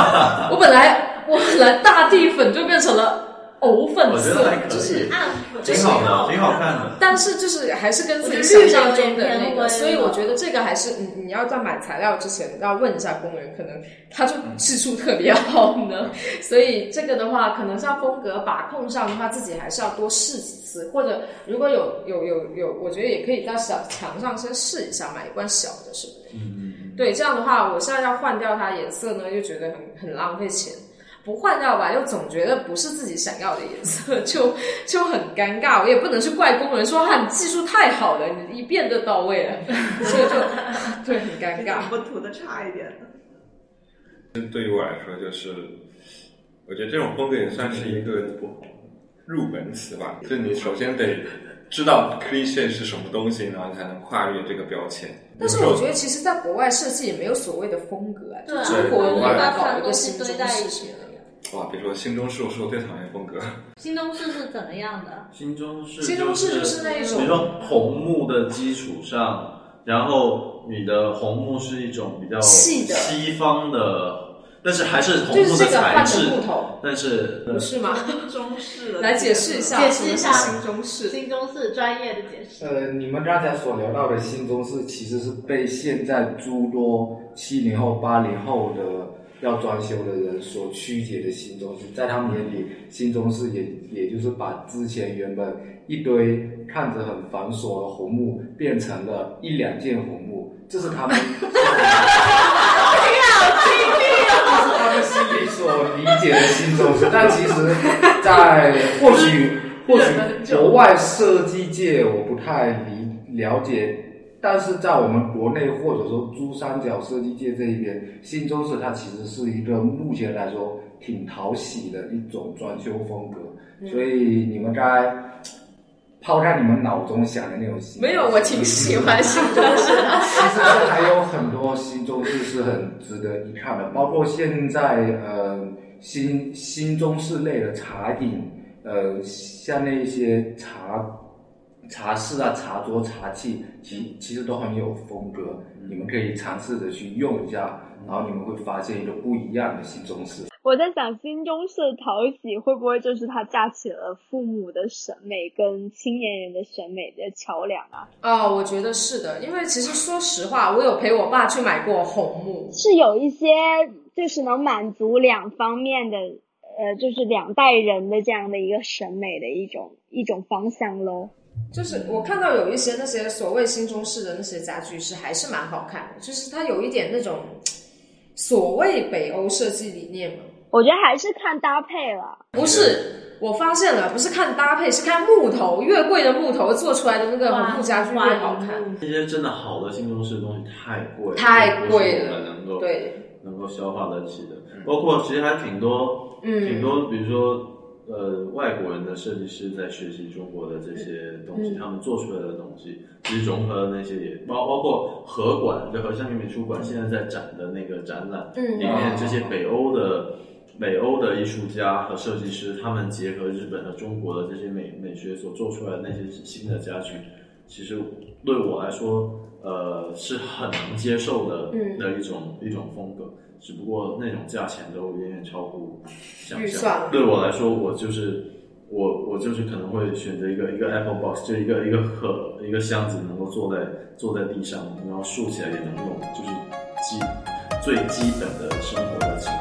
我本来我本来大地粉就变成了藕粉色就是以，暗挺好的，挺好看的。但是就是还是跟自己想象中的那个，所以我觉得这个还是你你要在买材料之前要问一下工人，可能他就技术特别好呢。所以这个的话，可能像风格把控上的话，自己还是要多试几次，或者如果有有有有，我觉得也可以在小墙上先试一下，买一罐小的什么的。嗯嗯嗯。对，这样的话，我现在要换掉它颜色呢，又觉得很很浪费钱。不换掉吧，又总觉得不是自己想要的颜色，就就很尴尬。我也不能去怪工人说哈，你技术太好了，你一遍就到位了，所 以就对很尴尬。我涂的差一点的。对于我来说，就是我觉得这种风格也算是一个入门词吧。就你首先得知道 cliche 是什么东西，然后才能跨越这个标签。但是我觉得，其实，在国外设计也没有所谓的风格啊，就中国人对把搞一个把东西新中堆在一起式。哇，比如说新中式，我是我最讨厌风格。新中式是怎么样的？新中式，新中式就是那一种比如说红木的基础上，然后你的红木是一种比较细的西方的，但是还是红就是木的这个换材质成木头，但是不是吗？中式的来解释一下，解释一下新中式。新中式专业的解释。呃，你们刚才所聊到的新中式，其实是被现在诸多七零后、八零后的要装修的人所曲解的新中式，在他们眼里，新中式也也就是把之前原本一堆看着很繁琐的红木，变成了一两件红木，这是他们，这是他们心里所理解的新中式。但其实，在或许或许国外设计界我不太理了解，但是在我们国内或者说珠三角设计界这一边，新中式它其实是一个目前来说挺讨喜的一种装修风格，所以你们该抛开你们脑中想的那种新没有，我挺喜欢新中式的。其实还有很多新中式是很值得一看的，包括现在呃新新中式类的茶饮，呃像那些茶茶室啊、茶桌、茶器，其其实都很有风格，你们可以尝试着去用一下，然后你们会发现一个不一样的新中式。我在想，新中式讨喜会不会就是它架起了父母的审美跟青年人的审美的桥梁啊？哦，我觉得是的，因为其实说实话，我有陪我爸去买过红木，是有一些就是能满足两方面的，呃，就是两代人的这样的一个审美的一种一种方向喽。就是我看到有一些那些所谓新中式的那些家具是还是蛮好看的，就是它有一点那种所谓北欧设计理念嘛。我觉得还是看搭配了。不是，我发现了，不是看搭配，是看木头，越贵的木头做出来的那个红木家具越好看。这些真的好的新中式的东西太贵了，太贵了能够对，能够消化得起的。包括其实还挺多，嗯挺多，比如说呃，外国人的设计师在学习中国的这些东西，嗯他们做出来的东西，其实融合的那些也包包括河馆，就和香美术馆现在在展的那个展览，嗯里面这些北欧的。北欧的艺术家和设计师，他们结合日本和中国的这些美美学所做出来的那些新的家具，其实对我来说，呃，是很能接受的、嗯的一种一种风格。只不过那种价钱都远远超乎想象。对我来说，我就是我我就是可能会选择一个一个 Apple Box，就一个一个盒一个箱子，能够坐在坐在地上，然后竖起来也能用，就是基最基本的生活的情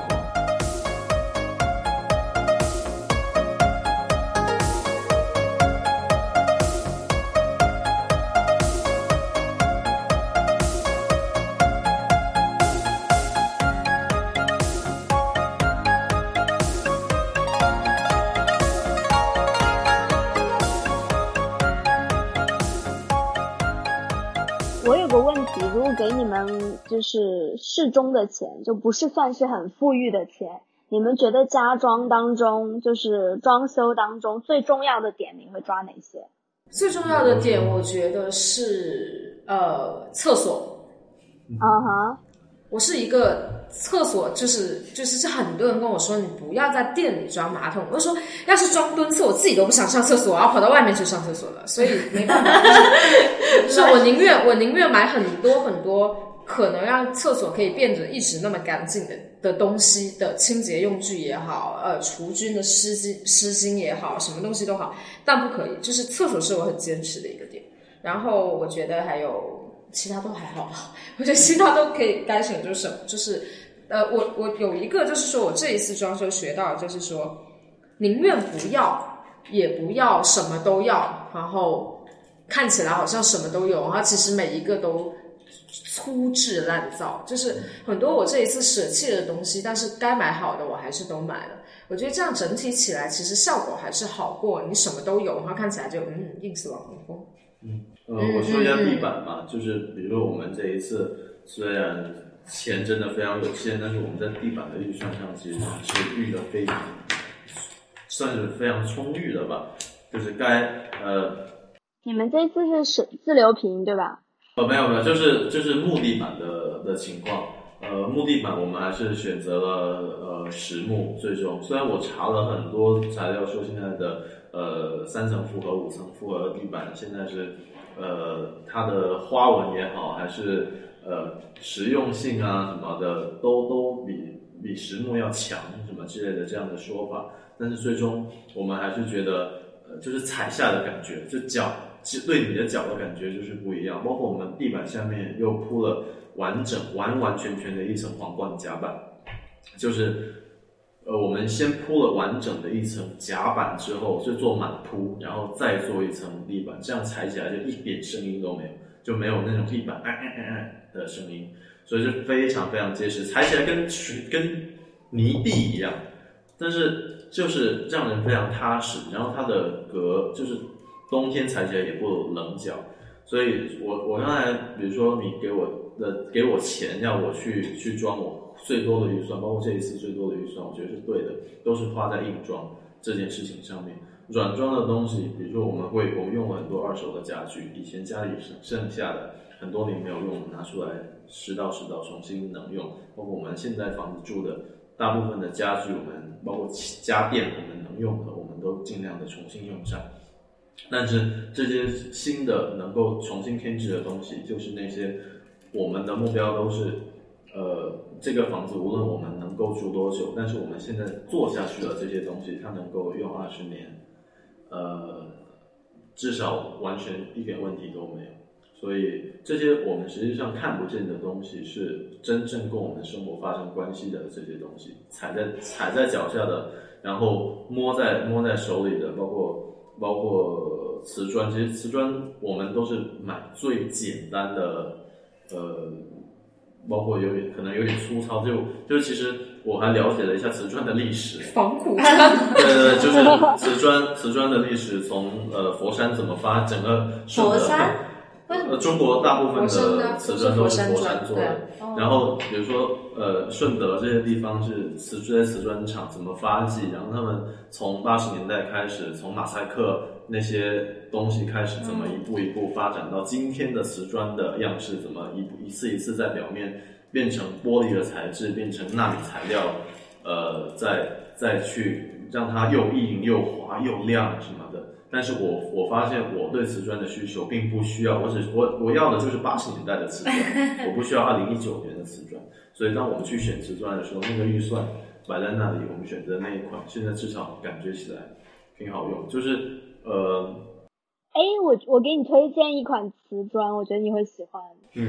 适中的钱，就不是算是很富裕的钱，你们觉得家装当中，就是装修当中最重要的点，你会抓哪些？最重要的点，我觉得是呃厕所。啊哈，我是一个厕所，就是就是是很多人跟我说，你不要在店里装马桶。我就说，要是装蹲厕，我自己都不想上厕所，我要跑到外面去上厕所了。所以没办法，是我宁愿我宁愿买很多很多可能让厕所可以变得一直那么干净的的东西的清洁用具也好，呃，除菌的湿巾湿巾也好，什么东西都好，但不可以，就是厕所是我很坚持的一个点。然后我觉得还有其他都还好吧，我觉得其他都可以该省就省，就是呃，我我有一个就是说我这一次装修学到就是说，宁愿不要也不要什么都要，然后看起来好像什么都有，然后其实每一个都粗制滥造，就是很多我这一次舍弃的东西，但是该买好的我还是都买了。我觉得这样整体起来，其实效果还是好过你什么都有，然后看起来就嗯硬是网红风。呃，我说一下地板吧，就是比如说我们这一次虽然钱真的非常有限，但是我们在地板的预算上其实是预的非常，算是非常充裕的吧。就是该呃你们这次是是自流平对吧？呃没有没有，就是就是木地板的的情况。呃，木地板我们还是选择了呃实木，最终虽然我查了很多材料说现在的呃三层复合、五层复合地板现在是呃它的花纹也好，还是呃实用性啊什么的都都比比实木要强什么之类的这样的说法，但是最终我们还是觉得呃就是踩下的感觉，就脚其实对你的脚的感觉就是不一样，包括我们地板下面又铺了。完整完完全全的一层皇冠甲板，就是呃，我们先铺了完整的一层甲板之后，就做满铺，然后再做一层地板，这样踩起来就一点声音都没有，就没有那种地板哎哎哎哎的声音，所以是非常非常结实，踩起来跟跟泥地一样，但是就是让人非常踏实，然后它的隔就是冬天踩起来也不冷脚，所以我我刚才比如说你给我。的给我钱要我去去装我最多的预算，包括这一次最多的预算，我觉得是对的，都是花在硬装这件事情上面。软装的东西，比如说我们会我们用了很多二手的家具，以前家里剩剩下的很多年没有用，拿出来拾到拾到重新能用。包括我们现在房子住的大部分的家具，我们包括家电我们能用的，我们都尽量的重新用上。但是这些新的能够重新添置的东西，就是那些。我们的目标都是，呃，这个房子无论我们能够住多久，但是我们现在做下去的这些东西，它能够用二十年，呃，至少完全一点问题都没有。所以这些我们实际上看不见的东西，是真正跟我们生活发生关系的这些东西，踩在踩在脚下的，然后摸在摸在手里的，包括包括瓷砖，其实瓷砖我们都是买最简单的。呃，包括有点可能有点粗糙，就就其实我还了解了一下瓷砖的历史，仿古 砖，对对，就是瓷砖瓷砖的历史，从呃佛山怎么发，整个佛山，呃中国大部分的瓷砖都是佛山做的，然后比如说呃顺德这些地方是瓷这些瓷砖厂怎么发迹，然后他们从八十年代开始，从马赛克。那些东西开始怎么一步一步发展到今天的瓷砖的样式，怎么一一次一次在表面变成玻璃的材质，变成纳米材料，呃，再再去让它又硬又滑又亮什么的。但是我我发现我对瓷砖的需求并不需要，我只我我要的就是八十年代的瓷砖，我不需要二零一九年的瓷砖。所以当我们去选瓷砖的时候，那个预算摆在那里，我们选择那一款，现在至少感觉起来。挺好用，就是呃，哎，我我给你推荐一款瓷砖，我觉得你会喜欢，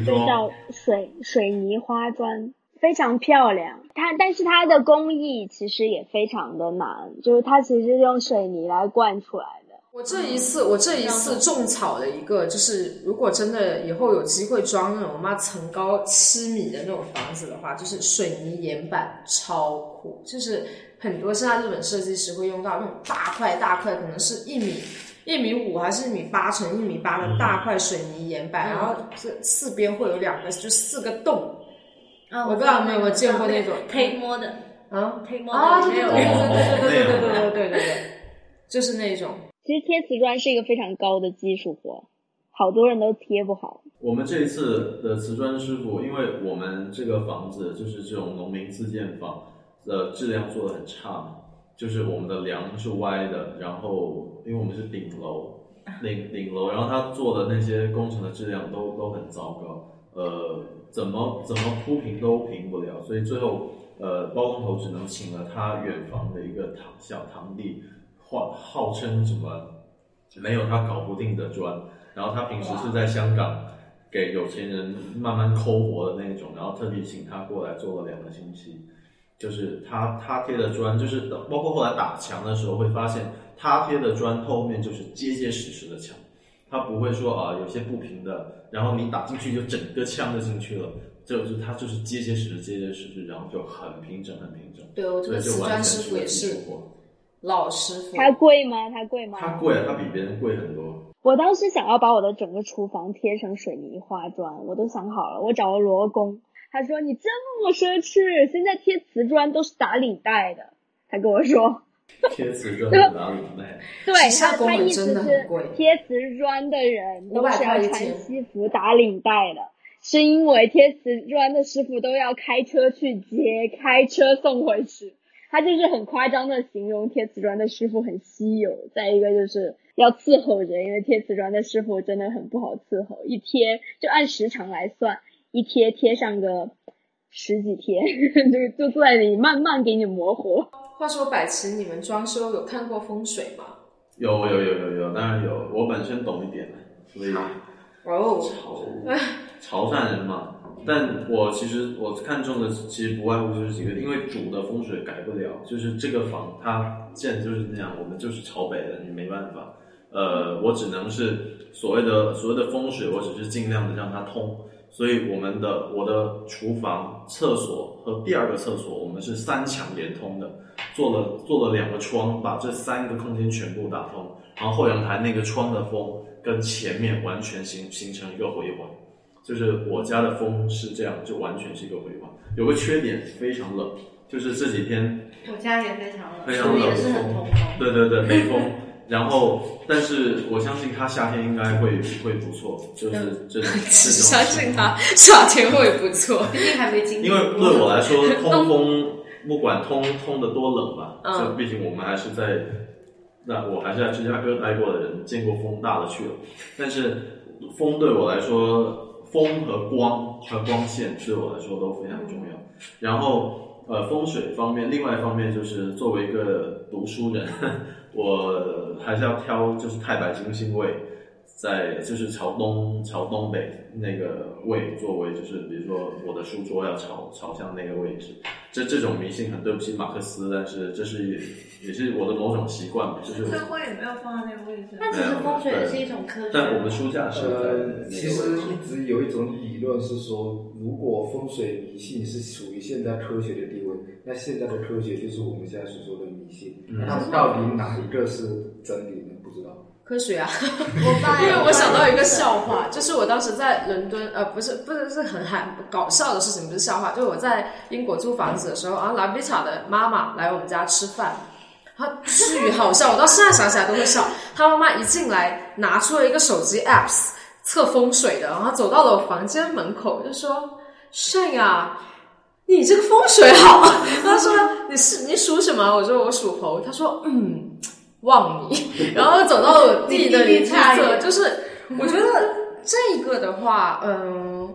就叫水水泥花砖，非常漂亮。它但是它的工艺其实也非常的难，就是它其实是用水泥来灌出来的。我这一次，我这一次种草了一个，就是如果真的以后有机会装那种妈层高七米的那种房子的话，就是水泥岩板超酷，就是很多现在日本设计师会用到那种大块大块，可能是一米。一米五还是一米八乘一米八的大块水泥岩板，然后这四边会有两个，就四个洞。啊我不知道你们有没有见过那种可以摸的，啊可以摸啊，的，啊对没有对对对对对对对对对对对，就是那种。其实贴瓷砖是一个非常高的技术活，好多人都贴不好。我们这一次的瓷砖师傅，因为我们这个房子就是这种农民自建房，的质量做的很差嘛，就是我们的梁是歪的，然后因为我们是顶楼，顶顶楼，然后他做的那些工程的质量都都很糟糕，呃，怎么怎么铺平都平不了，所以最后呃包工头只能请了他远房的一个堂小堂弟，号号称什么没有他搞不定的砖，然后他平时是在香港。给有钱人慢慢抠活的那种，然后特地请他过来做了两个星期，就是他他贴的砖，就是包括后来打墙的时候会发现，他贴的砖后面就是结结实实的墙，他不会说啊有些不平的，然后你打进去就整个墙就进去了，就是他就是结结实实结结实实，然后就很平整很平整，对我这个所以就完全瓷砖师傅个也是。老师傅，它贵吗？它贵吗？它贵，它比别人贵很多。我当时想要把我的整个厨房贴成水泥花砖，我都想好了，我找了罗工，他说你这么奢侈，现在贴瓷砖都是打领带的，他跟我说，贴瓷砖的哪里带？对他他意思是贴瓷砖的人都是要穿西服打领带的，是因为贴瓷砖的师傅都要开车去接，开车送回去。他就是很夸张的形容贴瓷砖的师傅很稀有，再一个就是要伺候人，因为贴瓷砖的师傅真的很不好伺候，一贴就按时长来算，一贴贴上个十几天，就就坐在那里慢慢给你磨活。话说百奇，你们装修有看过风水吗？有有有有有，当然有，我本身懂一点，所以哦，潮潮汕人嘛。但我其实我看中的其实不外乎就是几个，因为主的风水改不了，就是这个房它建就是那样，我们就是朝北的，你没办法。呃，我只能是所谓的所谓的风水，我只是尽量的让它通。所以我们的我的厨房、厕所和第二个厕所，我们是三墙连通的，做了做了两个窗，把这三个空间全部打通，然后后阳台那个窗的风跟前面完全形形成一个回环。就是我家的风是这样，就完全是一个回环。有个缺点，非常冷，就是这几天我家也非常冷，非常冷也是很通风。对对对，北风。然后，但是我相信它夏天应该会会不错，就是这 相信他夏天会不错。毕竟还没经历因为对我来说，通风不管通通的多冷吧，嗯就毕竟我们还是在，那我还是在芝加哥待过的人，见过风大的去了。但是风对我来说，风和光和光线对我来说都非常重要。然后呃，风水方面，另外一方面就是作为一个读书人，我还是要挑就是太白金星位。在就是朝东朝东北那个位作为，就是比如说我的书桌要朝朝向那个位置，这这种迷信很对不起马克思，但是这是也是我的某种习惯吧，就是最后也没有放在那个位置。那其实风水也是一种科学。但我们书架是在呃，其实一直有一种理论是说，如果风水迷信是属于现代科学的地位，那现在的科学就是我们现在所说的迷信。嗯那到底哪一个是真理呢？不知道。科学啊，我爸 因为我想到一个笑话，就是我当时在伦敦，呃，不是，不是，是很很搞笑的事情，不是笑话，就是我在英国租房子的时候，啊，拉比塔的妈妈来我们家吃饭，她巨好笑，我到现在想起来都会笑。她妈妈一进来，拿出了一个手机 apps 测风水的，然后走到了我房间门口，就说：“炫呀，你这个风水好。”他说：“你是你属什么？”我说：“我属猴。”他说：“嗯。”望你，然后走到我弟的邻居侧，就是我觉得这个的话，嗯，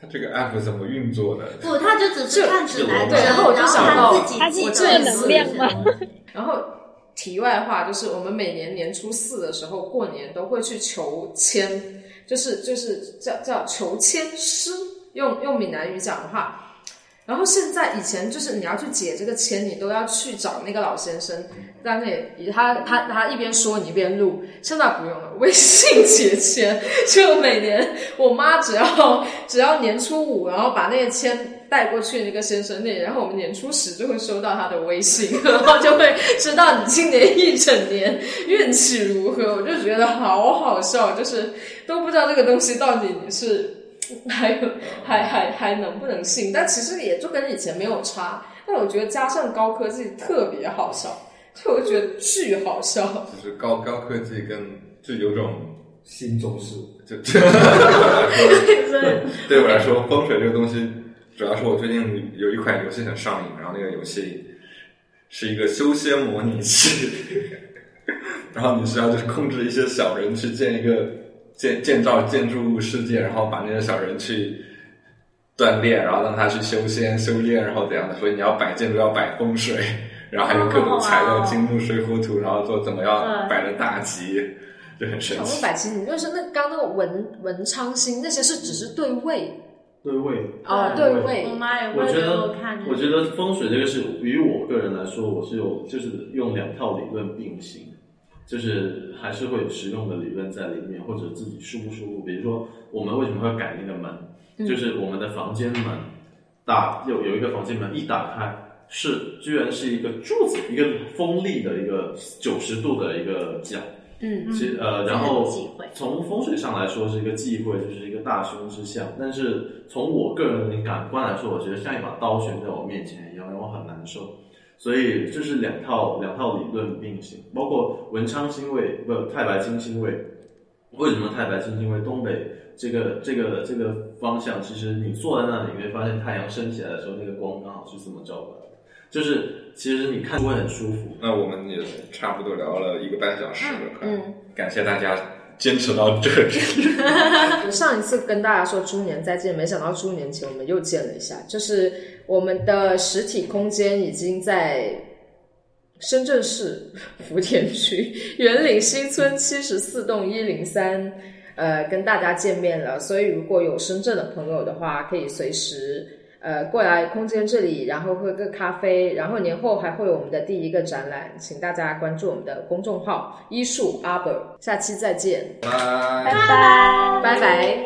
它这个 app 怎么运作的？不，他就只是看指南针，对然后我就想到他自己它是一个我这一能量吗？然后题外话，就是我们每年年初四的时候过年都会去求签，就是就是叫叫求签师，用用闽南语讲的话。然后现在以前就是你要去解这个签，你都要去找那个老先生在那里，他他他一边说你一边录。现在不用了，微信解签，就每年我妈只要只要年初五，然后把那个签带过去那个先生那里，然后我们年初十就会收到他的微信，然后就会知道你今年一整年运气如何。我就觉得好好笑，就是都不知道这个东西到底是。还有还还还能不能信？但其实也就跟以前没有差。但我觉得加上高科技特别好笑，就我就觉得巨好笑。就是高高科技跟就有种新中式，就 对我来说，风水这个东西，主要是我最近有一款游戏很上瘾，然后那个游戏是一个修仙模拟器，然后你需要就是控制一些小人去建一个。建建造建筑物世界，然后把那些小人去锻炼，然后让他去修仙修炼，然后怎样的？所以你要摆建筑要摆风水，然后还有各种材料金木水火土，然后做怎么样摆的大吉，就很神奇。摆吉，你就是那刚那个文文昌星那些是只是对位，对位啊对位。我妈也我觉得看。我觉得风水这个是于我个人来说，我是有就是用两套理论并行。就是还是会有实用的理论在里面，或者自己舒不舒服。比如说，我们为什么会改那个门？就是我们的房间门打有有一个房间门一打开，是居然是一个柱子，一个锋利的一个九十度的一个角。嗯，其实呃，然后从风水上来说是一个忌讳，就是一个大凶之象。但是从我个人的感官来说，我觉得像一把刀悬在我面前一样，让我很难受。所以这是两套两套理论并行，包括文昌星位不太白金星位，为什么太白金星位东北这个这个这个方向？其实你坐在那里，你会发现太阳升起来的时候，那个光刚好是这么照过来的，就是其实你看会很舒服。那我们也差不多聊了一个半小时了，嗯，感谢大家坚持到这里。上一次跟大家说猪年再见，没想到猪年前我们又见了一下，就是。我们的实体空间已经在深圳市福田区园岭新村七十四栋一零三，呃，跟大家见面了。所以如果有深圳的朋友的话，可以随时呃过来空间这里，然后喝个咖啡。然后年后还会有我们的第一个展览，请大家关注我们的公众号“医术阿伯”。下期再见，拜拜拜拜拜。